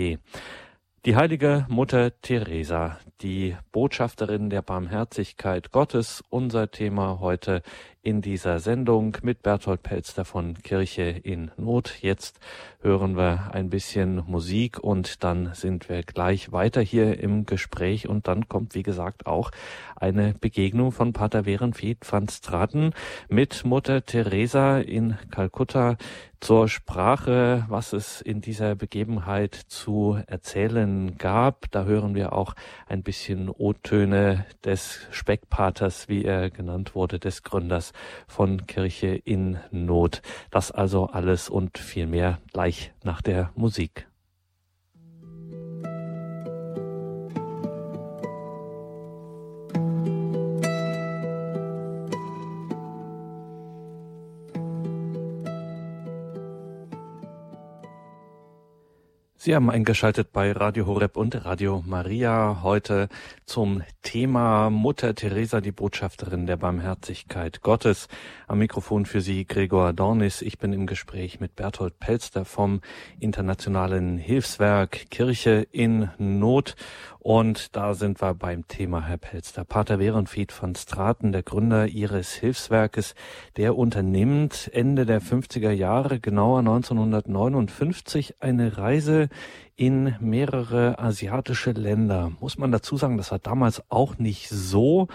A: Die heilige Mutter Teresa, die Botschafterin der Barmherzigkeit Gottes, unser Thema heute in dieser Sendung mit Berthold Pelster von Kirche in Not. Jetzt hören wir ein bisschen Musik und dann sind wir gleich weiter hier im Gespräch und dann kommt, wie gesagt, auch eine Begegnung von Pater Werenfried van Straten mit Mutter Teresa in Kalkutta zur Sprache, was es in dieser Begebenheit zu erzählen gab. Da hören wir auch ein bisschen O-Töne des Speckpaters, wie er genannt wurde, des Gründers von Kirche in Not. Das also alles und viel mehr gleich nach der Musik. Sie haben eingeschaltet bei Radio Horeb und Radio Maria heute zum Thema Mutter Teresa, die Botschafterin der Barmherzigkeit Gottes. Am Mikrofon für Sie Gregor Dornis. Ich bin im Gespräch mit Berthold Pelster vom Internationalen Hilfswerk Kirche in Not. Und da sind wir beim Thema, Herr Pelster. Pater Werenfried von Straten, der Gründer Ihres Hilfswerkes, der unternimmt Ende der 50er Jahre, genauer 1959, eine Reise in mehrere asiatische Länder. Muss man dazu sagen, das war damals auch nicht so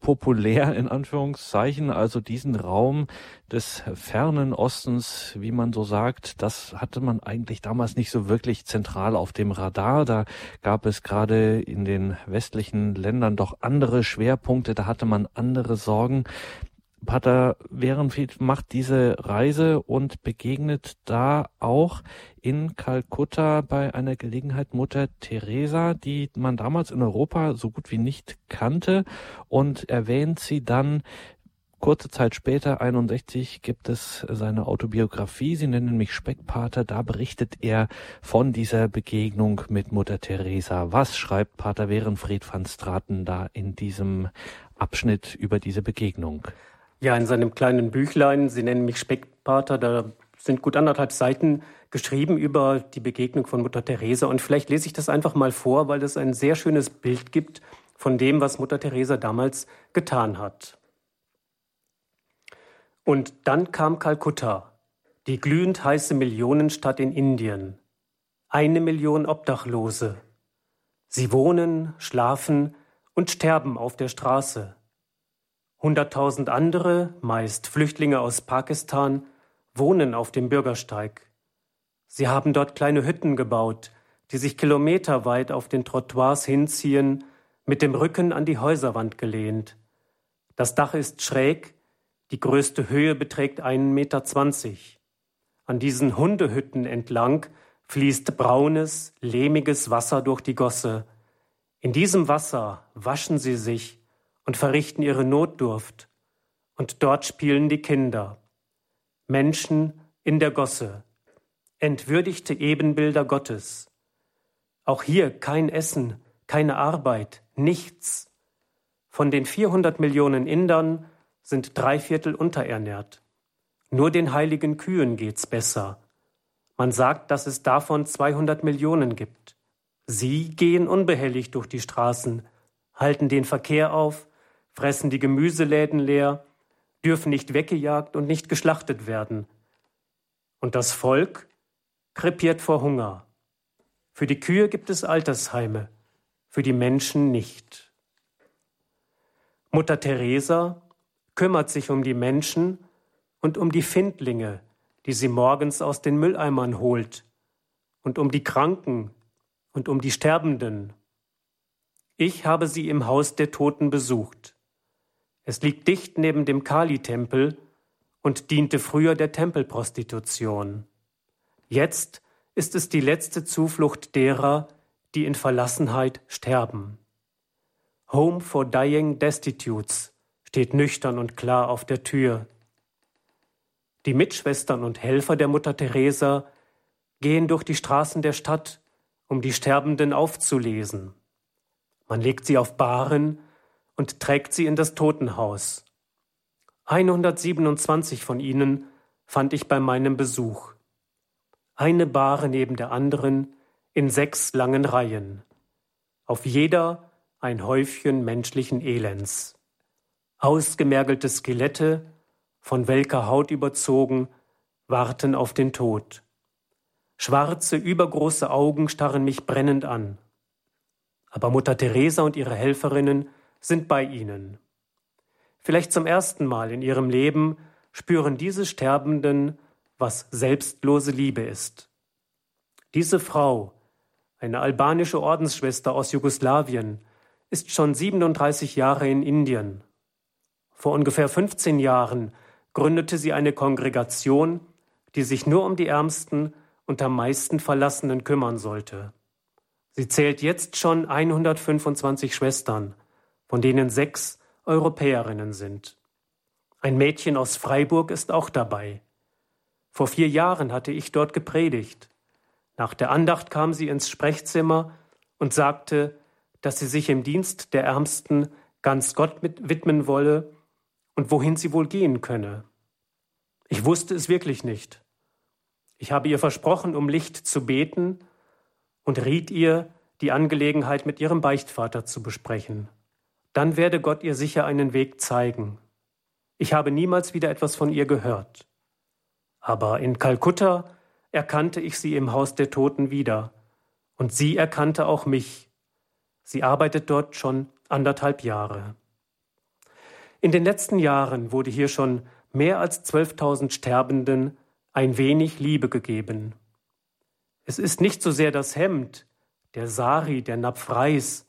A: populär in Anführungszeichen, also diesen Raum des fernen Ostens, wie man so sagt, das hatte man eigentlich damals nicht so wirklich zentral auf dem Radar. Da gab es gerade in den westlichen Ländern doch andere Schwerpunkte, da hatte man andere Sorgen. Pater Werenfried macht diese Reise und begegnet da auch in Kalkutta bei einer Gelegenheit Mutter Teresa, die man damals in Europa so gut wie nicht kannte und erwähnt sie dann Kurze Zeit später, 61, gibt es seine Autobiografie. Sie nennen mich Speckpater. Da berichtet er von dieser Begegnung mit Mutter Teresa. Was schreibt Pater Werenfried van Straten da in diesem Abschnitt über diese Begegnung?
B: Ja, in seinem kleinen Büchlein, Sie nennen mich Speckpater, da sind gut anderthalb Seiten geschrieben über die Begegnung von Mutter Teresa. Und vielleicht lese ich das einfach mal vor, weil es ein sehr schönes Bild gibt von dem, was Mutter Teresa damals getan hat. Und dann kam Kalkutta, die glühend heiße Millionenstadt in Indien. Eine Million Obdachlose. Sie wohnen, schlafen und sterben auf der Straße. Hunderttausend andere, meist Flüchtlinge aus Pakistan, wohnen auf dem Bürgersteig. Sie haben dort kleine Hütten gebaut, die sich kilometerweit auf den Trottoirs hinziehen, mit dem Rücken an die Häuserwand gelehnt. Das Dach ist schräg, die größte Höhe beträgt einen Meter. zwanzig. An diesen Hundehütten entlang fließt braunes, lehmiges Wasser durch die Gosse. In diesem Wasser waschen sie sich und verrichten ihre Notdurft. Und dort spielen die Kinder. Menschen in der Gosse. Entwürdigte Ebenbilder Gottes. Auch hier kein Essen, keine Arbeit, nichts. Von den 400 Millionen Indern sind drei Viertel unterernährt. Nur den heiligen Kühen geht's besser. Man sagt, dass es davon 200 Millionen gibt. Sie gehen unbehelligt durch die Straßen, halten den Verkehr auf, fressen die Gemüseläden leer, dürfen nicht weggejagt und nicht geschlachtet werden. Und das Volk krepiert vor Hunger. Für die Kühe gibt es Altersheime, für die Menschen nicht. Mutter Teresa kümmert sich um die Menschen und um die Findlinge, die sie morgens aus den Mülleimern holt, und um die Kranken und um die Sterbenden. Ich habe sie im Haus der Toten besucht. Es liegt dicht neben dem Kali-Tempel und diente früher der Tempelprostitution. Jetzt ist es die letzte Zuflucht derer, die in Verlassenheit sterben. Home for Dying Destitutes steht nüchtern und klar auf der Tür. Die Mitschwestern und Helfer der Mutter Teresa gehen durch die Straßen der Stadt, um die Sterbenden aufzulesen. Man legt sie auf Bahren und trägt sie in das Totenhaus. 127 von ihnen fand ich bei meinem Besuch. Eine Bahre neben der anderen in sechs langen Reihen. Auf jeder ein Häufchen menschlichen Elends. Ausgemergelte Skelette, von welker Haut überzogen, warten auf den Tod. Schwarze, übergroße Augen starren mich brennend an. Aber Mutter Teresa und ihre Helferinnen sind bei ihnen. Vielleicht zum ersten Mal in ihrem Leben spüren diese Sterbenden, was selbstlose Liebe ist. Diese Frau, eine albanische Ordensschwester aus Jugoslawien, ist schon 37 Jahre in Indien. Vor ungefähr 15 Jahren gründete sie eine Kongregation, die sich nur um die Ärmsten und am meisten Verlassenen kümmern sollte. Sie zählt jetzt schon 125 Schwestern von denen sechs Europäerinnen sind. Ein Mädchen aus Freiburg ist auch dabei. Vor vier Jahren hatte ich dort gepredigt. Nach der Andacht kam sie ins Sprechzimmer und sagte, dass sie sich im Dienst der Ärmsten ganz Gott widmen wolle und wohin sie wohl gehen könne. Ich wusste es wirklich nicht. Ich habe ihr versprochen, um Licht zu beten und riet ihr, die Angelegenheit mit ihrem Beichtvater zu besprechen. Dann werde Gott ihr sicher einen Weg zeigen. Ich habe niemals wieder etwas von ihr gehört. Aber in Kalkutta erkannte ich sie im Haus der Toten wieder, und sie erkannte auch mich. Sie arbeitet dort schon anderthalb Jahre. In den letzten Jahren wurde hier schon mehr als 12.000 Sterbenden ein wenig Liebe gegeben. Es ist nicht so sehr das Hemd, der Sari, der Napfreis,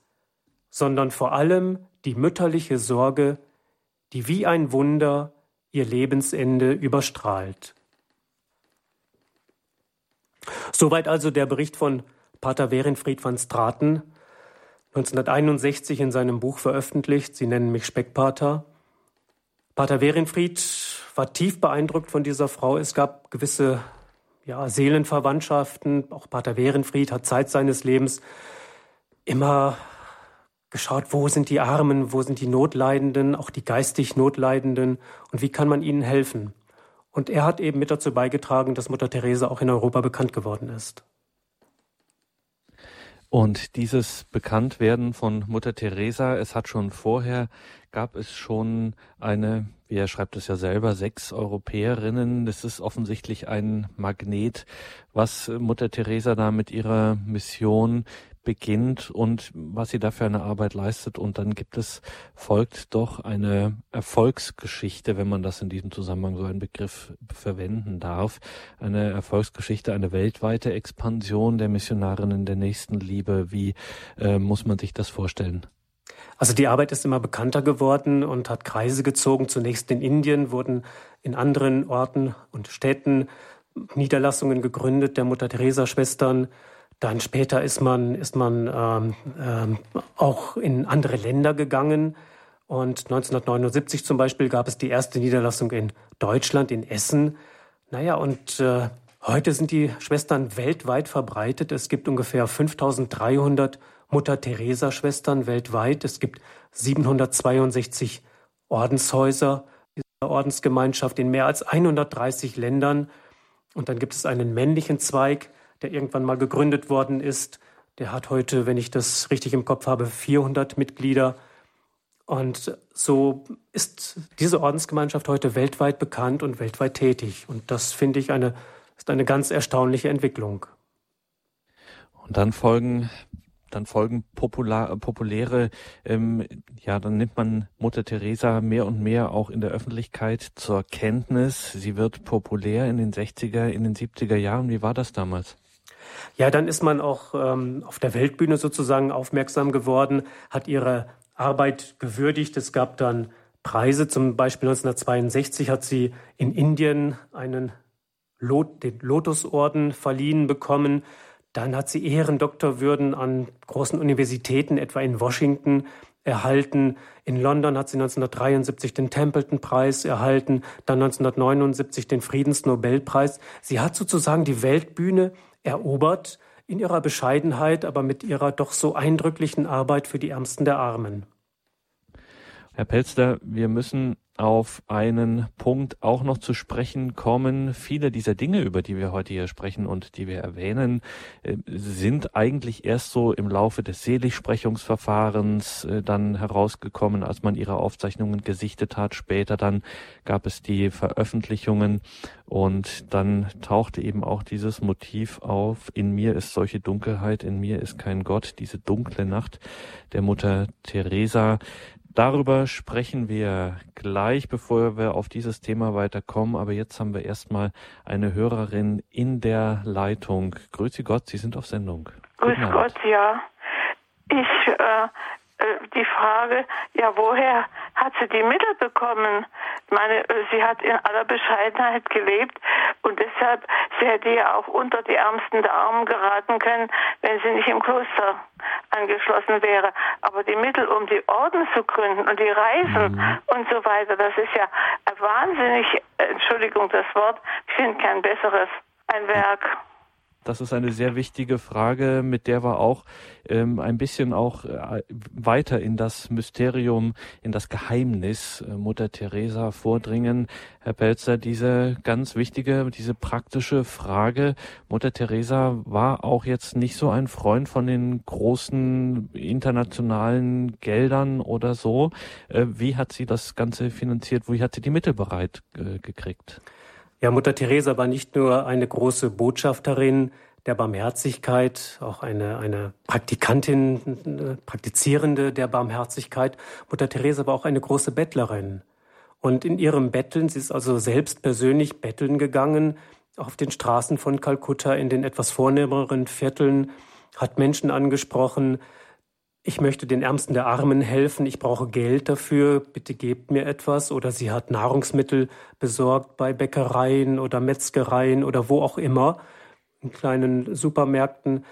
B: sondern vor allem die mütterliche Sorge, die wie ein Wunder ihr Lebensende überstrahlt. Soweit also der Bericht von Pater Werenfried van Straten, 1961 in seinem Buch veröffentlicht. Sie nennen mich Speckpater. Pater Werenfried war tief beeindruckt von dieser Frau. Es gab gewisse ja, Seelenverwandtschaften. Auch Pater Werenfried hat Zeit seines Lebens immer geschaut, wo sind die Armen, wo sind die Notleidenden, auch die geistig Notleidenden und wie kann man ihnen helfen. Und er hat eben mit dazu beigetragen, dass Mutter Teresa auch in Europa bekannt geworden ist.
A: Und dieses Bekanntwerden von Mutter Teresa, es hat schon vorher, gab es schon eine, wie er schreibt es ja selber, sechs Europäerinnen. Das ist offensichtlich ein Magnet, was Mutter Teresa da mit ihrer Mission beginnt und was sie da für eine Arbeit leistet. Und dann gibt es, folgt doch eine Erfolgsgeschichte, wenn man das in diesem Zusammenhang so einen Begriff verwenden darf. Eine Erfolgsgeschichte, eine weltweite Expansion der Missionarinnen der Nächstenliebe. Wie äh, muss man sich das vorstellen?
B: Also die Arbeit ist immer bekannter geworden und hat Kreise gezogen. Zunächst in Indien wurden in anderen Orten und Städten Niederlassungen gegründet der Mutter Teresa Schwestern. Dann später ist man, ist man ähm, ähm, auch in andere Länder gegangen. Und 1979 zum Beispiel gab es die erste Niederlassung in Deutschland, in Essen. Naja, und äh, heute sind die Schwestern weltweit verbreitet. Es gibt ungefähr 5300 Mutter-Teresa-Schwestern weltweit. Es gibt 762 Ordenshäuser dieser Ordensgemeinschaft in mehr als 130 Ländern. Und dann gibt es einen männlichen Zweig, der irgendwann mal gegründet worden ist. Der hat heute, wenn ich das richtig im Kopf habe, 400 Mitglieder. Und so ist diese Ordensgemeinschaft heute weltweit bekannt und weltweit tätig. Und das finde ich eine, ist eine ganz erstaunliche Entwicklung.
A: Und dann folgen dann folgen popular, populäre, ähm, ja, dann nimmt man Mutter Teresa mehr und mehr auch in der Öffentlichkeit zur Kenntnis. Sie wird populär in den 60er, in den 70er Jahren. Wie war das damals?
B: Ja, dann ist man auch ähm, auf der Weltbühne sozusagen aufmerksam geworden, hat ihre Arbeit gewürdigt. Es gab dann Preise, zum Beispiel 1962 hat sie in Indien einen Lot, den Lotusorden verliehen bekommen. Dann hat sie Ehrendoktorwürden an großen Universitäten, etwa in Washington, erhalten. In London hat sie 1973 den Templeton-Preis erhalten, dann 1979 den Friedensnobelpreis. Sie hat sozusagen die Weltbühne erobert in ihrer Bescheidenheit, aber mit ihrer doch so eindrücklichen Arbeit für die Ärmsten der Armen.
A: Herr Pelster, wir müssen auf einen Punkt auch noch zu sprechen kommen. Viele dieser Dinge, über die wir heute hier sprechen und die wir erwähnen, äh, sind eigentlich erst so im Laufe des Seligsprechungsverfahrens äh, dann herausgekommen, als man ihre Aufzeichnungen gesichtet hat. Später dann gab es die Veröffentlichungen und dann tauchte eben auch dieses Motiv auf. In mir ist solche Dunkelheit, in mir ist kein Gott, diese dunkle Nacht der Mutter Teresa. Darüber sprechen wir gleich, bevor wir auf dieses Thema weiterkommen. Aber jetzt haben wir erstmal eine Hörerin in der Leitung. Grüße Gott, Sie sind auf Sendung.
C: Grüß Gott, ja. Ich äh, äh, die Frage, ja, woher hat sie die Mittel bekommen? Ich meine, äh, sie hat in aller Bescheidenheit gelebt und deshalb, sie hätte ja auch unter die Ärmsten der Armen geraten können, wenn sie nicht im Kloster angeschlossen wäre. Aber die Mittel, um die Orden zu gründen und die Reisen mhm. und so weiter, das ist ja wahnsinnig, Entschuldigung das Wort, ich finde kein besseres, ein Werk.
A: Das ist eine sehr wichtige Frage, mit der wir auch ähm, ein bisschen auch äh, weiter in das Mysterium, in das Geheimnis äh, Mutter Teresa vordringen. Herr Pelzer, diese ganz wichtige, diese praktische Frage. Mutter Teresa war auch jetzt nicht so ein Freund von den großen internationalen Geldern oder so. Äh, wie hat sie das Ganze finanziert? Wie hat sie die Mittel bereit äh, gekriegt?
B: Ja, Mutter Teresa war nicht nur eine große Botschafterin der Barmherzigkeit, auch eine, eine Praktikantin, Praktizierende der Barmherzigkeit. Mutter Teresa war auch eine große Bettlerin. Und in ihrem Betteln, sie ist also selbst persönlich betteln gegangen, auf den Straßen von Kalkutta, in den etwas vornehmeren Vierteln, hat Menschen angesprochen, ich möchte den Ärmsten der Armen helfen, ich brauche Geld dafür, bitte gebt mir etwas. Oder sie hat Nahrungsmittel besorgt bei Bäckereien oder Metzgereien oder wo auch immer, in kleinen Supermärkten.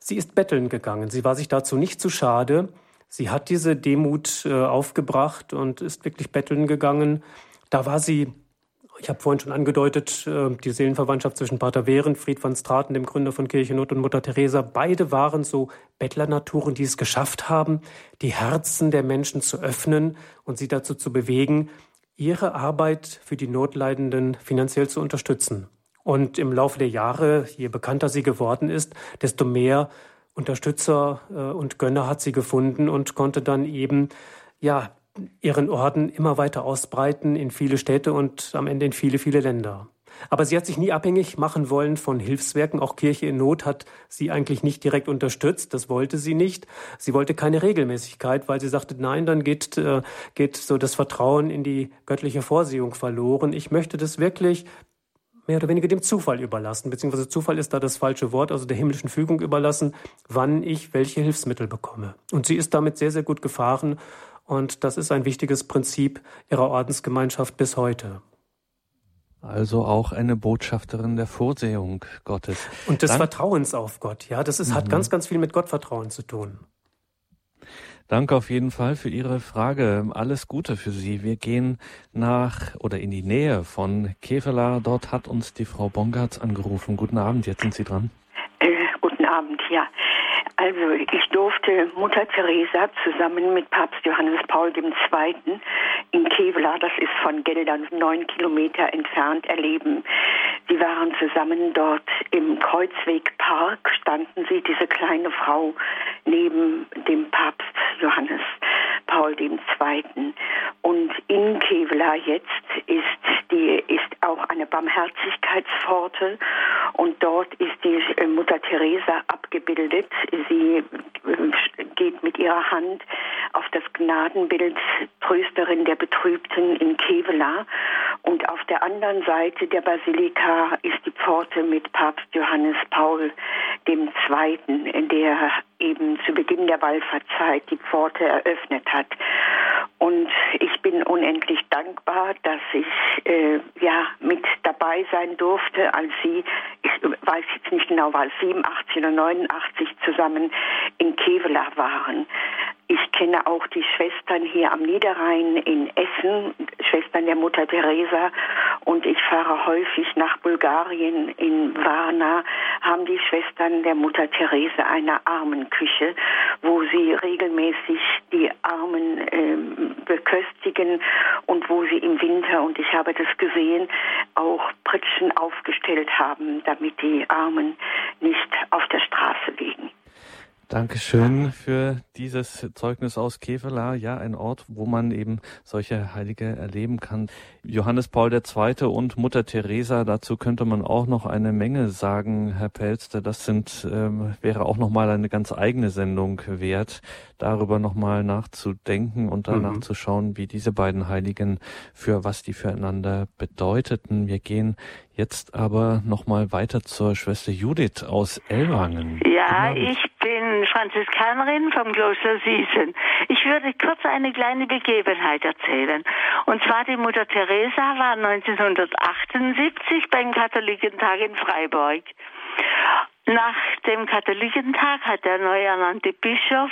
B: Sie ist betteln gegangen. Sie war sich dazu nicht zu schade. Sie hat diese Demut äh, aufgebracht und ist wirklich betteln gegangen. Da war sie ich habe vorhin schon angedeutet, äh, die Seelenverwandtschaft zwischen Pater Wehren, Fried van Straten, dem Gründer von Kirchennot und Mutter Teresa. Beide waren so Bettlernaturen, die es geschafft haben, die Herzen der Menschen zu öffnen und sie dazu zu bewegen, ihre Arbeit für die Notleidenden finanziell zu unterstützen. Und im Laufe der Jahre, je bekannter sie geworden ist, desto mehr Unterstützer äh, und Gönner hat sie gefunden und konnte dann eben ja ihren Orden immer weiter ausbreiten in viele Städte und am Ende in viele, viele Länder. Aber sie hat sich nie abhängig machen wollen von Hilfswerken. Auch Kirche in Not hat sie eigentlich nicht direkt unterstützt. Das wollte sie nicht. Sie wollte keine Regelmäßigkeit, weil sie sagte, nein, dann geht, äh, geht so das Vertrauen in die göttliche Vorsehung verloren. Ich möchte das wirklich mehr oder weniger dem Zufall überlassen, beziehungsweise Zufall ist da das falsche Wort, also der himmlischen Fügung überlassen, wann ich welche Hilfsmittel bekomme. Und sie ist damit sehr, sehr gut gefahren und das ist ein wichtiges Prinzip ihrer Ordensgemeinschaft bis heute.
A: Also auch eine Botschafterin der Vorsehung Gottes.
B: Und des Dank Vertrauens auf Gott, ja. Das ist, mhm. hat ganz, ganz viel mit Gottvertrauen zu tun.
A: Danke auf jeden Fall für Ihre Frage. Alles Gute für Sie. Wir gehen nach oder in die Nähe von Kevela. Dort hat uns die Frau Bongartz angerufen. Guten Abend, jetzt sind Sie dran.
D: Äh, guten Abend, ja. Also ich durfte Mutter Teresa zusammen mit Papst Johannes Paul II. in Kevela, das ist von Geldern neun Kilometer entfernt, erleben. Sie waren zusammen dort im Kreuzwegpark, standen sie, diese kleine Frau, neben dem Papst Johannes Paul II. Und in Kevela jetzt ist, die, ist auch eine Barmherzigkeitspforte und dort ist die Mutter Teresa abgebildet sie äh, geht mit ihrer Hand auf das Gnadenbild Trösterin der Betrübten in Kevela und auf der anderen Seite der Basilika ist die Pforte mit Papst Johannes Paul II., der eben zu Beginn der Wallfahrtszeit die Pforte eröffnet hat. Und ich bin unendlich dankbar, dass ich äh, ja mit dabei sein durfte, als sie, ich weiß jetzt nicht genau, war es 87 oder 89 zusammen in Kevela waren. Ich kenne auch die Schwestern hier am Niederrhein in Essen, Schwestern der Mutter Teresa. Und ich fahre häufig nach Bulgarien. In Varna haben die Schwestern der Mutter Teresa eine Armenküche, wo sie regelmäßig die Armen ähm, beköstigen und wo sie im Winter, und ich habe das gesehen, auch Pritschen aufgestellt haben, damit die Armen nicht auf der Straße liegen.
A: Dankeschön für dieses Zeugnis aus Kevela. Ja, ein Ort, wo man eben solche Heilige erleben kann. Johannes Paul II. und Mutter Teresa, dazu könnte man auch noch eine Menge sagen, Herr Pelster. Das sind, ähm, wäre auch nochmal eine ganz eigene Sendung wert, darüber nochmal nachzudenken und danach mhm. zu schauen, wie diese beiden Heiligen für was die füreinander bedeuteten. Wir gehen jetzt aber nochmal weiter zur Schwester Judith aus Ellwangen.
E: Ja, ich bin Franziskanerin vom Kloster Siesen. Ich würde kurz eine kleine Begebenheit erzählen. Und zwar die Mutter Teresa war 1978 beim Katholikentag in Freiburg. Nach dem Katholikentag hat der neu ernannte Bischof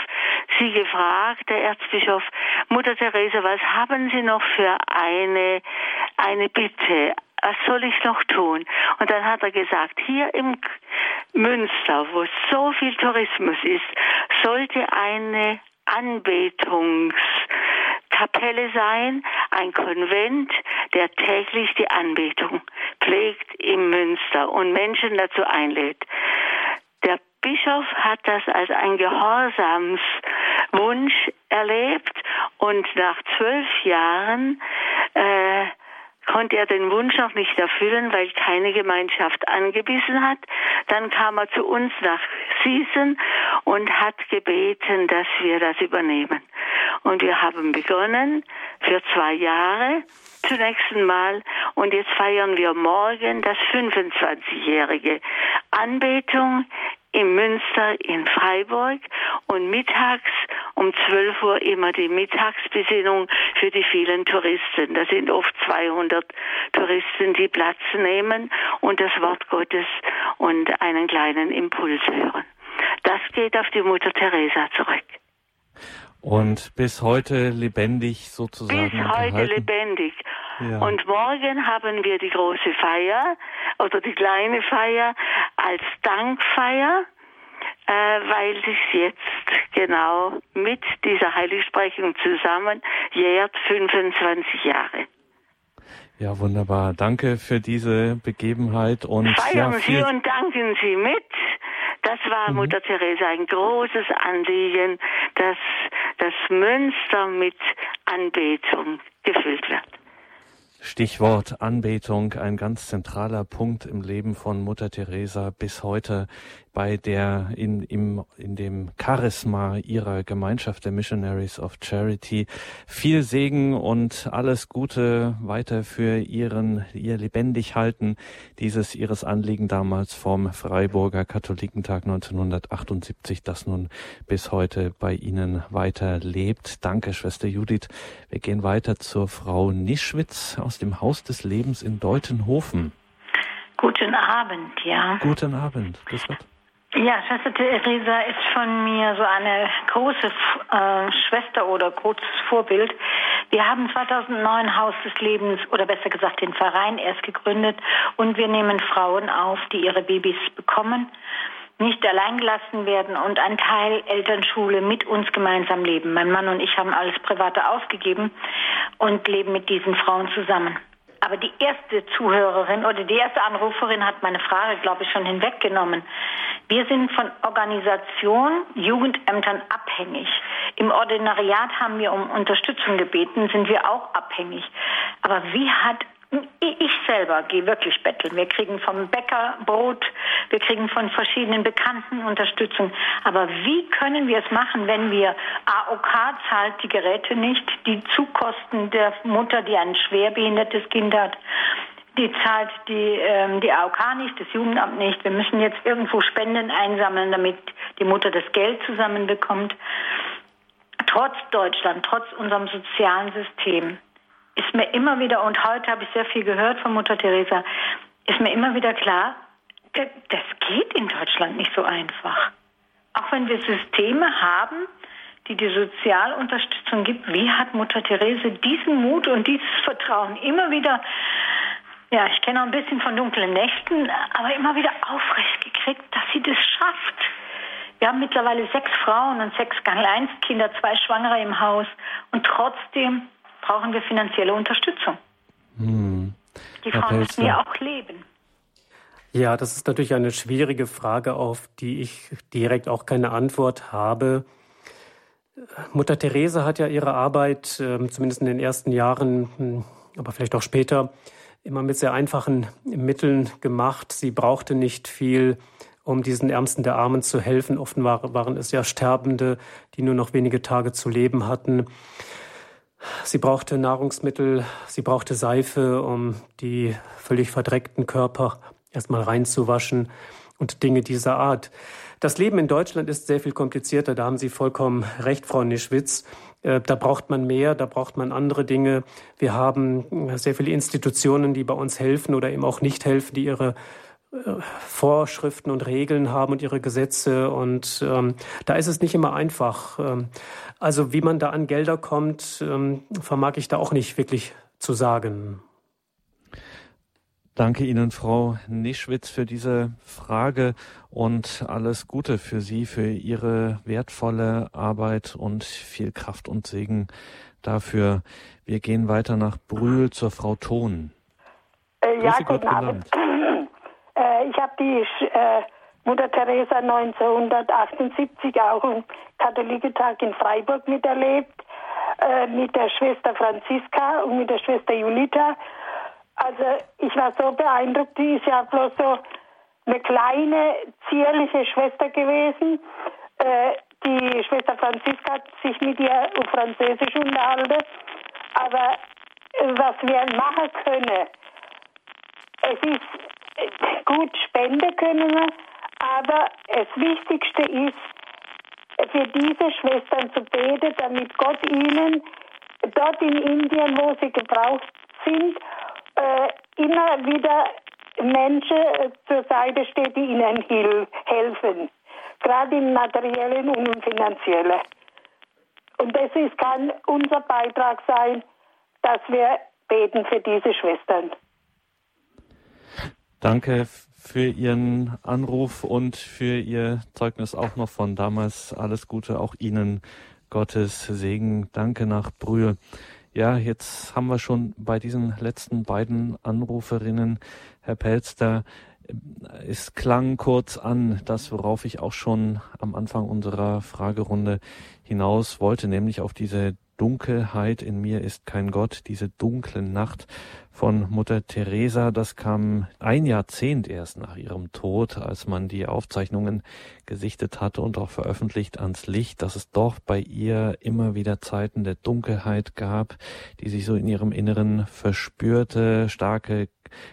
E: sie gefragt, der Erzbischof, Mutter Teresa, was haben Sie noch für eine, eine Bitte? Was soll ich noch tun? Und dann hat er gesagt, hier im, Münster, wo so viel Tourismus ist, sollte eine Anbetungskapelle sein, ein Konvent, der täglich die Anbetung pflegt im Münster und Menschen dazu einlädt. Der Bischof hat das als ein Gehorsamswunsch erlebt und nach zwölf Jahren äh, konnte er den Wunsch noch nicht erfüllen, weil keine Gemeinschaft angebissen hat. Dann kam er zu uns nach Siesen und hat gebeten, dass wir das übernehmen. Und wir haben begonnen für zwei Jahre zunächst einmal und jetzt feiern wir morgen das 25-jährige Anbetung im Münster in Freiburg und mittags um 12 Uhr immer die Mittagsbesinnung für die vielen Touristen. Das sind oft 200 Touristen, die Platz nehmen und das Wort Gottes und einen kleinen Impuls hören. Das geht auf die Mutter Teresa zurück.
A: Und bis heute lebendig sozusagen.
E: Bis heute gehalten. lebendig. Ja. Und morgen haben wir die große Feier oder die kleine Feier als Dankfeier, äh, weil sich jetzt genau mit dieser Heiligsprechung zusammen jährt 25 Jahre.
A: Ja, wunderbar. Danke für diese Begebenheit und
E: feiern
A: ja,
E: Sie und danken Sie mit. Das war mhm. Mutter Teresa ein großes Anliegen, dass das Münster mit Anbetung gefüllt wird.
A: Stichwort Anbetung, ein ganz zentraler Punkt im Leben von Mutter Teresa bis heute bei der in, im, in dem Charisma ihrer Gemeinschaft der Missionaries of Charity. Viel Segen und alles Gute weiter für ihren, ihr lebendig halten dieses ihres Anliegen damals vom Freiburger Katholikentag 1978, das nun bis heute bei Ihnen weiter lebt. Danke, Schwester Judith. Wir gehen weiter zur Frau Nischwitz aus dem Haus des Lebens in Deutenhofen.
F: Guten Abend, ja.
A: Guten Abend. Grüß Gott.
F: Ja, Schwester Theresa ist von mir so eine große äh, Schwester oder großes Vorbild. Wir haben 2009 Haus des Lebens oder besser gesagt den Verein erst gegründet und wir nehmen Frauen auf, die ihre Babys bekommen, nicht allein gelassen werden und ein Teil Elternschule mit uns gemeinsam leben. Mein Mann und ich haben alles Private aufgegeben und leben mit diesen Frauen zusammen. Aber die erste Zuhörerin oder die erste Anruferin hat meine Frage, glaube ich, schon hinweggenommen. Wir sind von Organisation, Jugendämtern abhängig. Im Ordinariat haben wir um Unterstützung gebeten, sind wir auch abhängig. Aber wie hat ich selber gehe wirklich betteln. Wir kriegen vom Bäcker Brot, wir kriegen von verschiedenen Bekannten Unterstützung. Aber wie können wir es machen, wenn wir AOK zahlt die Geräte nicht, die Zukosten der Mutter, die ein schwerbehindertes Kind hat, die zahlt die, ähm, die AOK nicht, das Jugendamt nicht. Wir müssen jetzt irgendwo Spenden einsammeln, damit die Mutter das Geld zusammenbekommt. Trotz Deutschland, trotz unserem sozialen System ist mir immer wieder, und heute habe ich sehr viel gehört von Mutter Teresa, ist mir immer wieder klar, das geht in Deutschland nicht so einfach. Auch wenn wir Systeme haben, die die Sozialunterstützung gibt, wie hat Mutter Therese diesen Mut und dieses Vertrauen immer wieder, ja, ich kenne auch ein bisschen von dunklen Nächten, aber immer wieder aufrecht gekriegt, dass sie das schafft. Wir haben mittlerweile sechs Frauen und sechs Gang-1-Kinder, zwei Schwangere im Haus und trotzdem brauchen wir finanzielle Unterstützung. Hm. Die Frauen müssen ja auch leben.
B: Ja, das ist natürlich eine schwierige Frage, auf die ich direkt auch keine Antwort habe. Mutter Therese hat ja ihre Arbeit, ähm, zumindest in den ersten Jahren, hm, aber vielleicht auch später, immer mit sehr einfachen Mitteln gemacht. Sie brauchte nicht viel, um diesen Ärmsten der Armen zu helfen. Oft waren es ja Sterbende, die nur noch wenige Tage zu leben hatten. Sie brauchte Nahrungsmittel, sie brauchte Seife, um die völlig verdreckten Körper erstmal reinzuwaschen und Dinge dieser Art. Das Leben in Deutschland ist sehr viel komplizierter, da haben Sie vollkommen recht, Frau Nischwitz. Äh, da braucht man mehr, da braucht man andere Dinge. Wir haben sehr viele Institutionen, die bei uns helfen oder eben auch nicht helfen, die ihre Vorschriften und Regeln haben und ihre Gesetze. Und ähm, da ist es nicht immer einfach. Ähm, also wie man da an Gelder kommt, ähm, vermag ich da auch nicht wirklich zu sagen.
A: Danke Ihnen, Frau Nischwitz, für diese Frage und alles Gute für Sie, für Ihre wertvolle Arbeit und viel Kraft und Segen dafür. Wir gehen weiter nach Brühl zur Frau Thon.
G: Äh, ja, guten Abend. Äh, ich habe die äh, Mutter Teresa 1978 auch im Katholikentag in Freiburg miterlebt, äh, mit der Schwester Franziska und mit der Schwester Julita. Also ich war so beeindruckt, die ist ja bloß so eine kleine, zierliche Schwester gewesen. Äh, die Schwester Franziska hat sich mit ihr auf Französisch unterhalten. Aber äh, was wir machen können, es ist gut, Spende können wir, aber das Wichtigste ist, für diese Schwestern zu beten, damit Gott ihnen dort in Indien, wo sie gebraucht sind, äh, immer wieder Menschen äh, zur Seite steht, die ihnen helfen. Gerade im materiellen und im finanziellen. Und das ist, kann unser Beitrag sein, dass wir beten für diese Schwestern.
A: Danke für Ihren Anruf und für Ihr Zeugnis auch noch von damals. Alles Gute auch Ihnen. Gottes Segen. Danke nach Brühe. Ja, jetzt haben wir schon bei diesen letzten beiden Anruferinnen, Herr Pelster, es klang kurz an, das worauf ich auch schon am Anfang unserer Fragerunde hinaus wollte, nämlich auf diese Dunkelheit in mir ist kein Gott, diese dunkle Nacht von Mutter Teresa, das kam ein Jahrzehnt erst nach ihrem Tod, als man die Aufzeichnungen gesichtet hatte und auch veröffentlicht ans Licht, dass es doch bei ihr immer wieder Zeiten der Dunkelheit gab, die sich so in ihrem Inneren verspürte, starke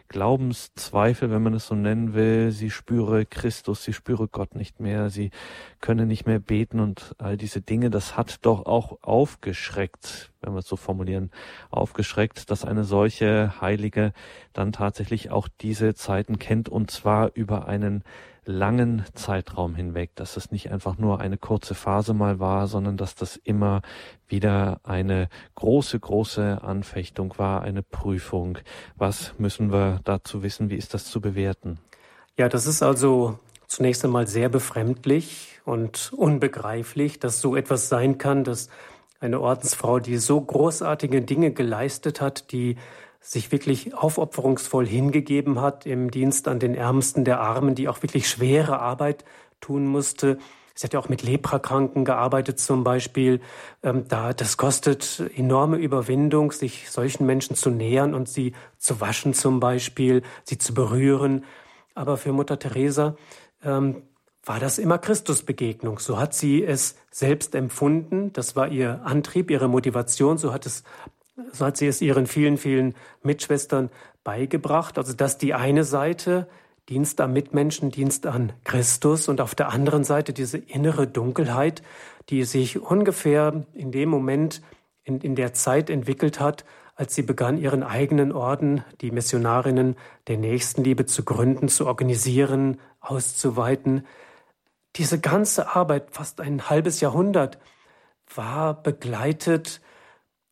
A: Glaubenszweifel, wenn man es so nennen will. Sie spüre Christus, sie spüre Gott nicht mehr, sie könne nicht mehr beten und all diese Dinge, das hat doch auch aufgeschreckt, wenn wir es so formulieren, aufgeschreckt, dass eine solche Heilige dann tatsächlich auch diese Zeiten kennt und zwar über einen langen Zeitraum hinweg, dass es nicht einfach nur eine kurze Phase mal war, sondern dass das immer wieder eine große, große Anfechtung war, eine Prüfung. Was müssen wir dazu wissen? Wie ist das zu bewerten?
B: Ja, das ist also zunächst einmal sehr befremdlich und unbegreiflich, dass so etwas sein kann, dass eine Ordensfrau, die so großartige Dinge geleistet hat, die sich wirklich aufopferungsvoll hingegeben hat im Dienst an den Ärmsten der Armen, die auch wirklich schwere Arbeit tun musste. Sie hat ja auch mit Leprakranken gearbeitet zum Beispiel. Ähm, da, das kostet enorme Überwindung, sich solchen Menschen zu nähern und sie zu waschen zum Beispiel, sie zu berühren. Aber für Mutter Teresa ähm, war das immer Christusbegegnung. So hat sie es selbst empfunden. Das war ihr Antrieb, ihre Motivation. So hat es so hat sie es ihren vielen, vielen Mitschwestern beigebracht. Also dass die eine Seite Dienst am Mitmenschen, Dienst an Christus und auf der anderen Seite diese innere Dunkelheit, die sich ungefähr in dem Moment, in, in der Zeit entwickelt hat, als sie begann, ihren eigenen Orden, die Missionarinnen der Nächstenliebe zu gründen, zu organisieren, auszuweiten. Diese ganze Arbeit, fast ein halbes Jahrhundert, war begleitet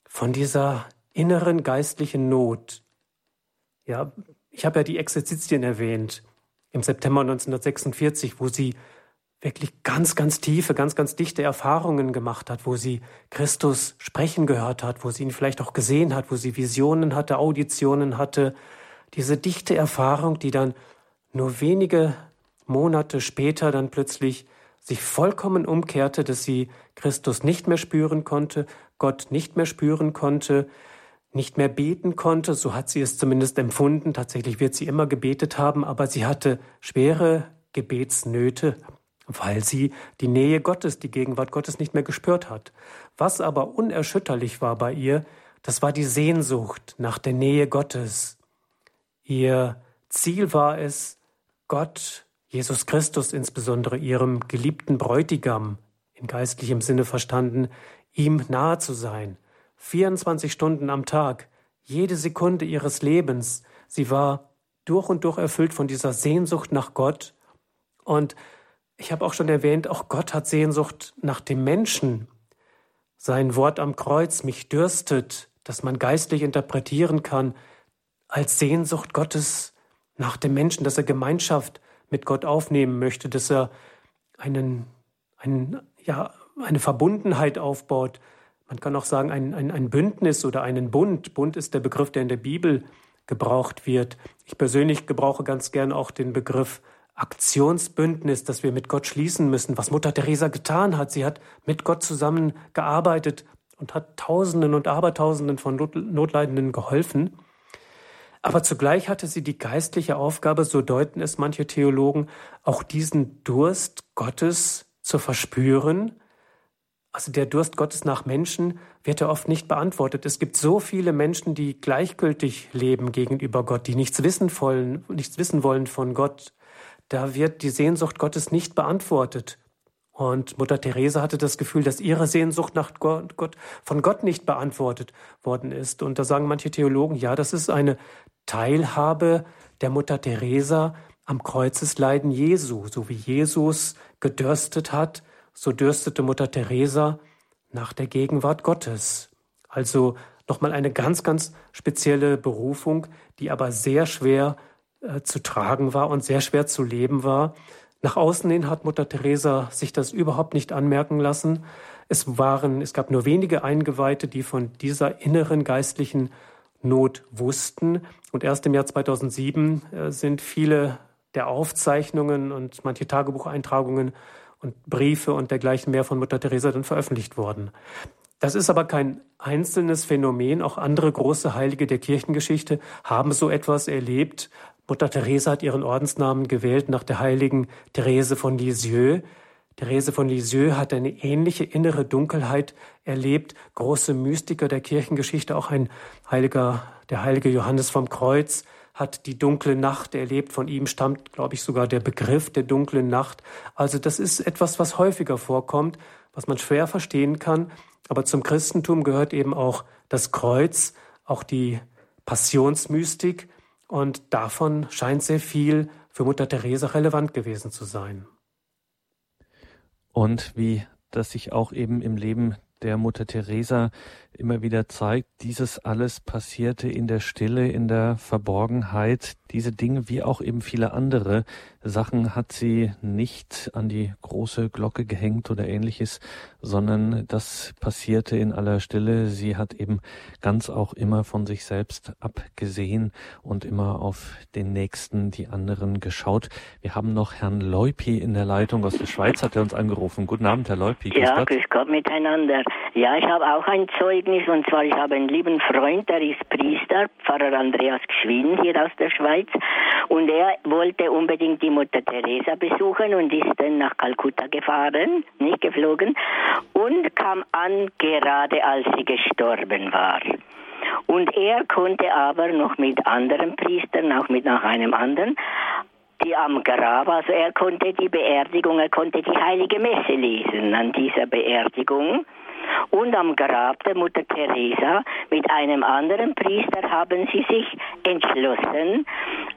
B: von dieser inneren geistlichen Not. Ja, ich habe ja die Exerzitien erwähnt im September 1946, wo sie wirklich ganz, ganz tiefe, ganz, ganz dichte Erfahrungen gemacht hat, wo sie Christus sprechen gehört hat, wo sie ihn vielleicht auch gesehen hat, wo sie Visionen hatte, Auditionen hatte. Diese dichte Erfahrung, die dann nur wenige Monate später dann plötzlich sich vollkommen umkehrte, dass sie Christus nicht mehr spüren konnte, Gott nicht mehr spüren konnte, nicht mehr beten konnte, so hat sie es zumindest empfunden. Tatsächlich wird sie immer gebetet haben, aber sie hatte schwere Gebetsnöte, weil sie die Nähe Gottes, die Gegenwart Gottes nicht mehr gespürt hat. Was aber unerschütterlich war bei ihr, das war die Sehnsucht nach der Nähe Gottes. Ihr Ziel war es, Gott Jesus Christus insbesondere ihrem geliebten Bräutigam in geistlichem Sinne verstanden, ihm nahe zu sein. 24 Stunden am Tag, jede Sekunde ihres Lebens. Sie war durch und durch erfüllt von dieser Sehnsucht nach Gott. Und ich habe auch schon erwähnt, auch Gott hat Sehnsucht nach dem Menschen. Sein Wort am Kreuz, mich dürstet, dass man geistlich interpretieren kann, als Sehnsucht Gottes nach dem Menschen, dass er Gemeinschaft mit Gott aufnehmen möchte, dass er einen, einen, ja, eine Verbundenheit aufbaut. Man kann auch sagen, ein, ein, ein Bündnis oder einen Bund. Bund ist der Begriff, der in der Bibel gebraucht wird. Ich persönlich gebrauche ganz gern auch den Begriff Aktionsbündnis, das wir mit Gott schließen müssen, was Mutter Teresa getan hat. Sie hat mit Gott zusammen gearbeitet und hat Tausenden und Abertausenden von Notleidenden geholfen. Aber zugleich hatte sie die geistliche Aufgabe, so deuten es manche Theologen, auch diesen Durst Gottes zu verspüren. Also der Durst Gottes nach Menschen wird ja oft nicht beantwortet. Es gibt so viele Menschen, die gleichgültig leben gegenüber Gott, die nichts wissen wollen, nichts wissen wollen von Gott. Da wird die Sehnsucht Gottes nicht beantwortet. Und Mutter Teresa hatte das Gefühl, dass ihre Sehnsucht nach Gott von Gott nicht beantwortet worden ist. Und da sagen manche Theologen, ja, das ist eine Teilhabe der Mutter Teresa am Kreuzesleiden Jesu. So wie Jesus gedürstet hat, so dürstete Mutter Teresa nach der Gegenwart Gottes. Also nochmal eine ganz, ganz spezielle Berufung, die aber sehr schwer äh, zu tragen war und sehr schwer zu leben war. Nach außen hin hat Mutter Teresa sich das überhaupt nicht anmerken lassen. Es waren, es gab nur wenige Eingeweihte, die von dieser inneren geistlichen Not wussten. Und erst im Jahr 2007 äh, sind viele der Aufzeichnungen und manche Tagebucheintragungen und Briefe und dergleichen mehr von Mutter Teresa dann veröffentlicht worden. Das ist aber kein einzelnes Phänomen. Auch andere große Heilige der Kirchengeschichte haben so etwas erlebt, Mutter Teresa hat ihren Ordensnamen gewählt nach der heiligen Therese von Lisieux. Therese von Lisieux hat eine ähnliche innere Dunkelheit erlebt. Große Mystiker der Kirchengeschichte, auch ein heiliger, der heilige Johannes vom Kreuz, hat die dunkle Nacht erlebt. Von ihm stammt, glaube ich, sogar der Begriff der dunklen Nacht. Also das ist etwas, was häufiger vorkommt, was man schwer verstehen kann. Aber zum Christentum gehört eben auch das Kreuz, auch die Passionsmystik. Und davon scheint sehr viel für Mutter Teresa relevant gewesen zu sein.
A: Und wie das sich auch eben im Leben der Mutter Teresa immer wieder zeigt, dieses alles passierte in der Stille, in der Verborgenheit. Diese Dinge, wie auch eben viele andere Sachen, hat sie nicht an die große Glocke gehängt oder ähnliches, sondern das passierte in aller Stille. Sie hat eben ganz auch immer von sich selbst abgesehen und immer auf den Nächsten, die anderen geschaut. Wir haben noch Herrn Leupi in der Leitung aus der Schweiz, hat er uns angerufen. Guten Abend, Herr Leupi.
H: Ja, grüß Gott miteinander. Ja, ich habe auch ein Zeugnis und zwar ich habe einen lieben Freund, der ist Priester, Pfarrer Andreas Gschwin hier aus der Schweiz und er wollte unbedingt die Mutter Teresa besuchen und ist dann nach Kalkutta gefahren, nicht geflogen und kam an gerade als sie gestorben war. Und er konnte aber noch mit anderen Priestern, auch mit nach einem anderen, die am Grab, also er konnte die Beerdigung, er konnte die heilige Messe lesen an dieser Beerdigung. Und am Grab der Mutter Teresa mit einem anderen Priester haben sie sich entschlossen,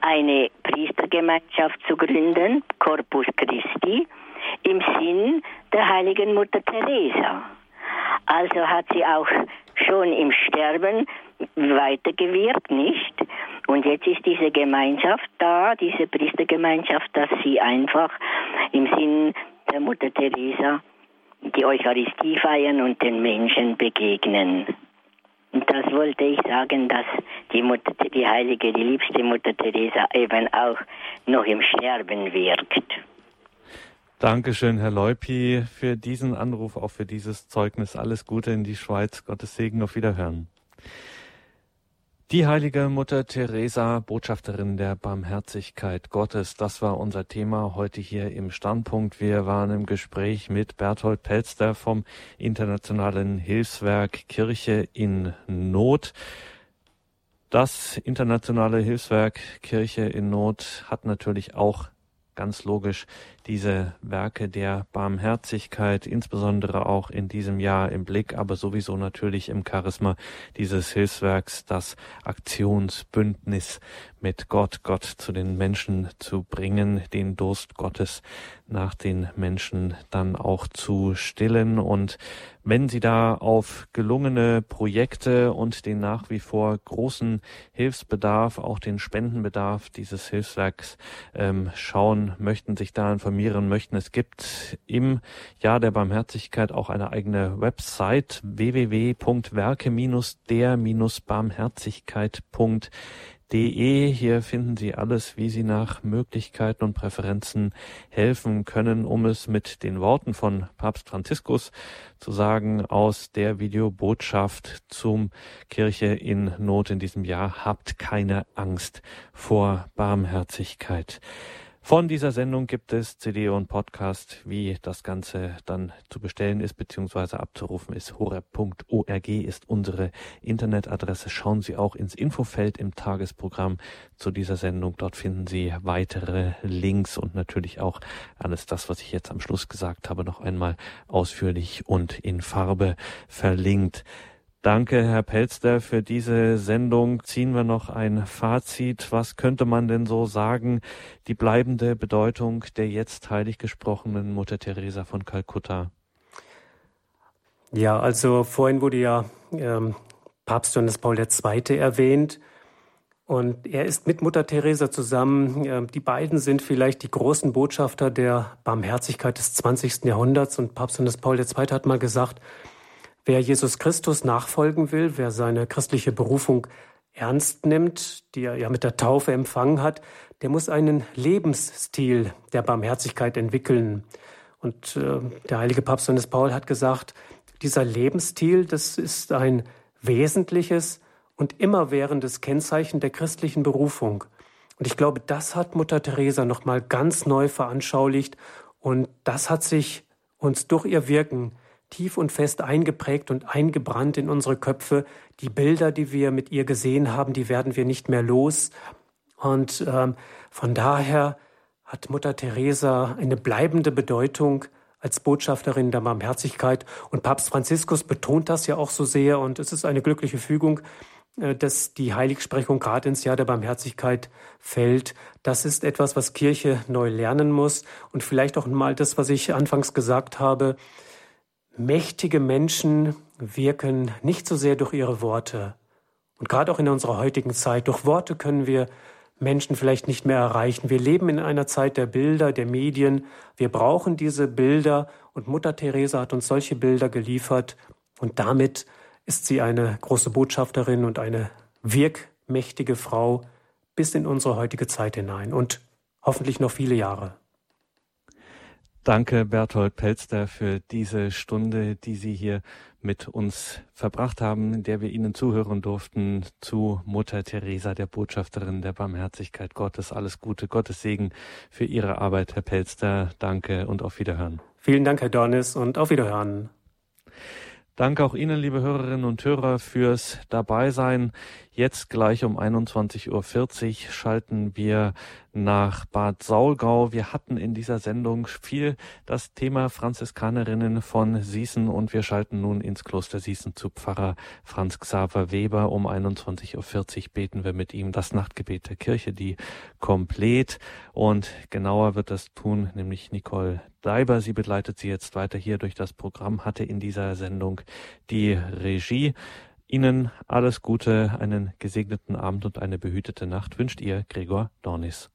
H: eine Priestergemeinschaft zu gründen, Corpus Christi, im Sinn der heiligen Mutter Teresa. Also hat sie auch schon im Sterben weitergewirkt, nicht? Und jetzt ist diese Gemeinschaft da, diese Priestergemeinschaft, dass sie einfach im Sinn der Mutter Teresa die Eucharistie feiern und den Menschen begegnen. Und das wollte ich sagen, dass die Mutter, die heilige, die liebste Mutter Teresa eben auch noch im Sterben wirkt.
A: Dankeschön, Herr Leupi, für diesen Anruf, auch für dieses Zeugnis. Alles Gute in die Schweiz. Gottes Segen, auf Wiederhören. Die heilige Mutter Teresa, Botschafterin der Barmherzigkeit Gottes, das war unser Thema heute hier im Standpunkt. Wir waren im Gespräch mit Berthold Pelster vom Internationalen Hilfswerk Kirche in Not. Das Internationale Hilfswerk Kirche in Not hat natürlich auch ganz logisch diese Werke der Barmherzigkeit, insbesondere auch in diesem Jahr im Blick, aber sowieso natürlich im Charisma dieses Hilfswerks, das Aktionsbündnis mit Gott, Gott zu den Menschen zu bringen, den Durst Gottes nach den Menschen dann auch zu stillen. Und wenn Sie da auf gelungene Projekte und den nach wie vor großen Hilfsbedarf, auch den Spendenbedarf dieses Hilfswerks ähm, schauen möchten, sich da informieren möchten, es gibt im Jahr der Barmherzigkeit auch eine eigene Website www.werke-der-barmherzigkeit.de De. Hier finden Sie alles, wie Sie nach Möglichkeiten und Präferenzen helfen können, um es mit den Worten von Papst Franziskus zu sagen aus der Videobotschaft zum Kirche in Not in diesem Jahr. Habt keine Angst vor Barmherzigkeit. Von dieser Sendung gibt es CD und Podcast. Wie das Ganze dann zu bestellen ist bzw. abzurufen ist, horeb.org ist unsere Internetadresse. Schauen Sie auch ins Infofeld im Tagesprogramm zu dieser Sendung. Dort finden Sie weitere Links und natürlich auch alles das, was ich jetzt am Schluss gesagt habe, noch einmal ausführlich und in Farbe verlinkt. Danke, Herr Pelster, für diese Sendung. Ziehen wir noch ein Fazit. Was könnte man denn so sagen? Die bleibende Bedeutung der jetzt heilig gesprochenen Mutter Teresa von Kalkutta.
B: Ja, also vorhin wurde ja ähm, Papst Johannes Paul II. erwähnt. Und er ist mit Mutter Teresa zusammen. Äh, die beiden sind vielleicht die großen Botschafter der Barmherzigkeit des 20. Jahrhunderts. Und Papst Johannes Paul II. hat mal gesagt, Wer Jesus Christus nachfolgen will, wer seine christliche Berufung ernst nimmt, die er ja mit der Taufe empfangen hat, der muss einen Lebensstil der Barmherzigkeit entwickeln. Und äh, der heilige Papst Johannes Paul hat gesagt, dieser Lebensstil, das ist ein wesentliches und immerwährendes Kennzeichen der christlichen Berufung. Und ich glaube, das hat Mutter Teresa noch mal ganz neu veranschaulicht und das hat sich uns durch ihr Wirken tief und fest eingeprägt und eingebrannt in unsere Köpfe. Die Bilder, die wir mit ihr gesehen haben, die werden wir nicht mehr los. Und ähm, von daher hat Mutter Teresa eine bleibende Bedeutung als Botschafterin der Barmherzigkeit. Und Papst Franziskus betont das ja auch so sehr. Und es ist eine glückliche Fügung, äh, dass die Heiligsprechung gerade ins Jahr der Barmherzigkeit fällt. Das ist etwas, was Kirche neu lernen muss. Und vielleicht auch mal das, was ich anfangs gesagt habe. Mächtige Menschen wirken nicht so sehr durch ihre Worte. Und gerade auch in unserer heutigen Zeit, durch Worte können wir Menschen vielleicht nicht mehr erreichen. Wir leben in einer Zeit der Bilder, der Medien. Wir brauchen diese Bilder und Mutter Teresa hat uns solche Bilder geliefert und damit ist sie eine große Botschafterin und eine wirkmächtige Frau bis in unsere heutige Zeit hinein und hoffentlich noch viele Jahre.
A: Danke, Berthold Pelster, für diese Stunde, die Sie hier mit uns verbracht haben, in der wir Ihnen zuhören durften zu Mutter Teresa, der Botschafterin der Barmherzigkeit Gottes. Alles Gute, Gottes Segen für Ihre Arbeit, Herr Pelster. Danke und auf Wiederhören.
B: Vielen Dank, Herr Dornis, und auf Wiederhören.
A: Danke auch Ihnen, liebe Hörerinnen und Hörer, fürs Dabeisein. Jetzt gleich um 21.40 Uhr schalten wir nach Bad Saulgau. Wir hatten in dieser Sendung viel das Thema Franziskanerinnen von Sießen und wir schalten nun ins Kloster Sießen zu Pfarrer Franz Xaver Weber. Um 21.40 Uhr beten wir mit ihm das Nachtgebet der Kirche, die komplett und genauer wird das tun, nämlich Nicole Deiber. Sie begleitet sie jetzt weiter hier durch das Programm, hatte in dieser Sendung die Regie. Ihnen alles Gute, einen gesegneten Abend und eine behütete Nacht wünscht Ihr Gregor Dornis.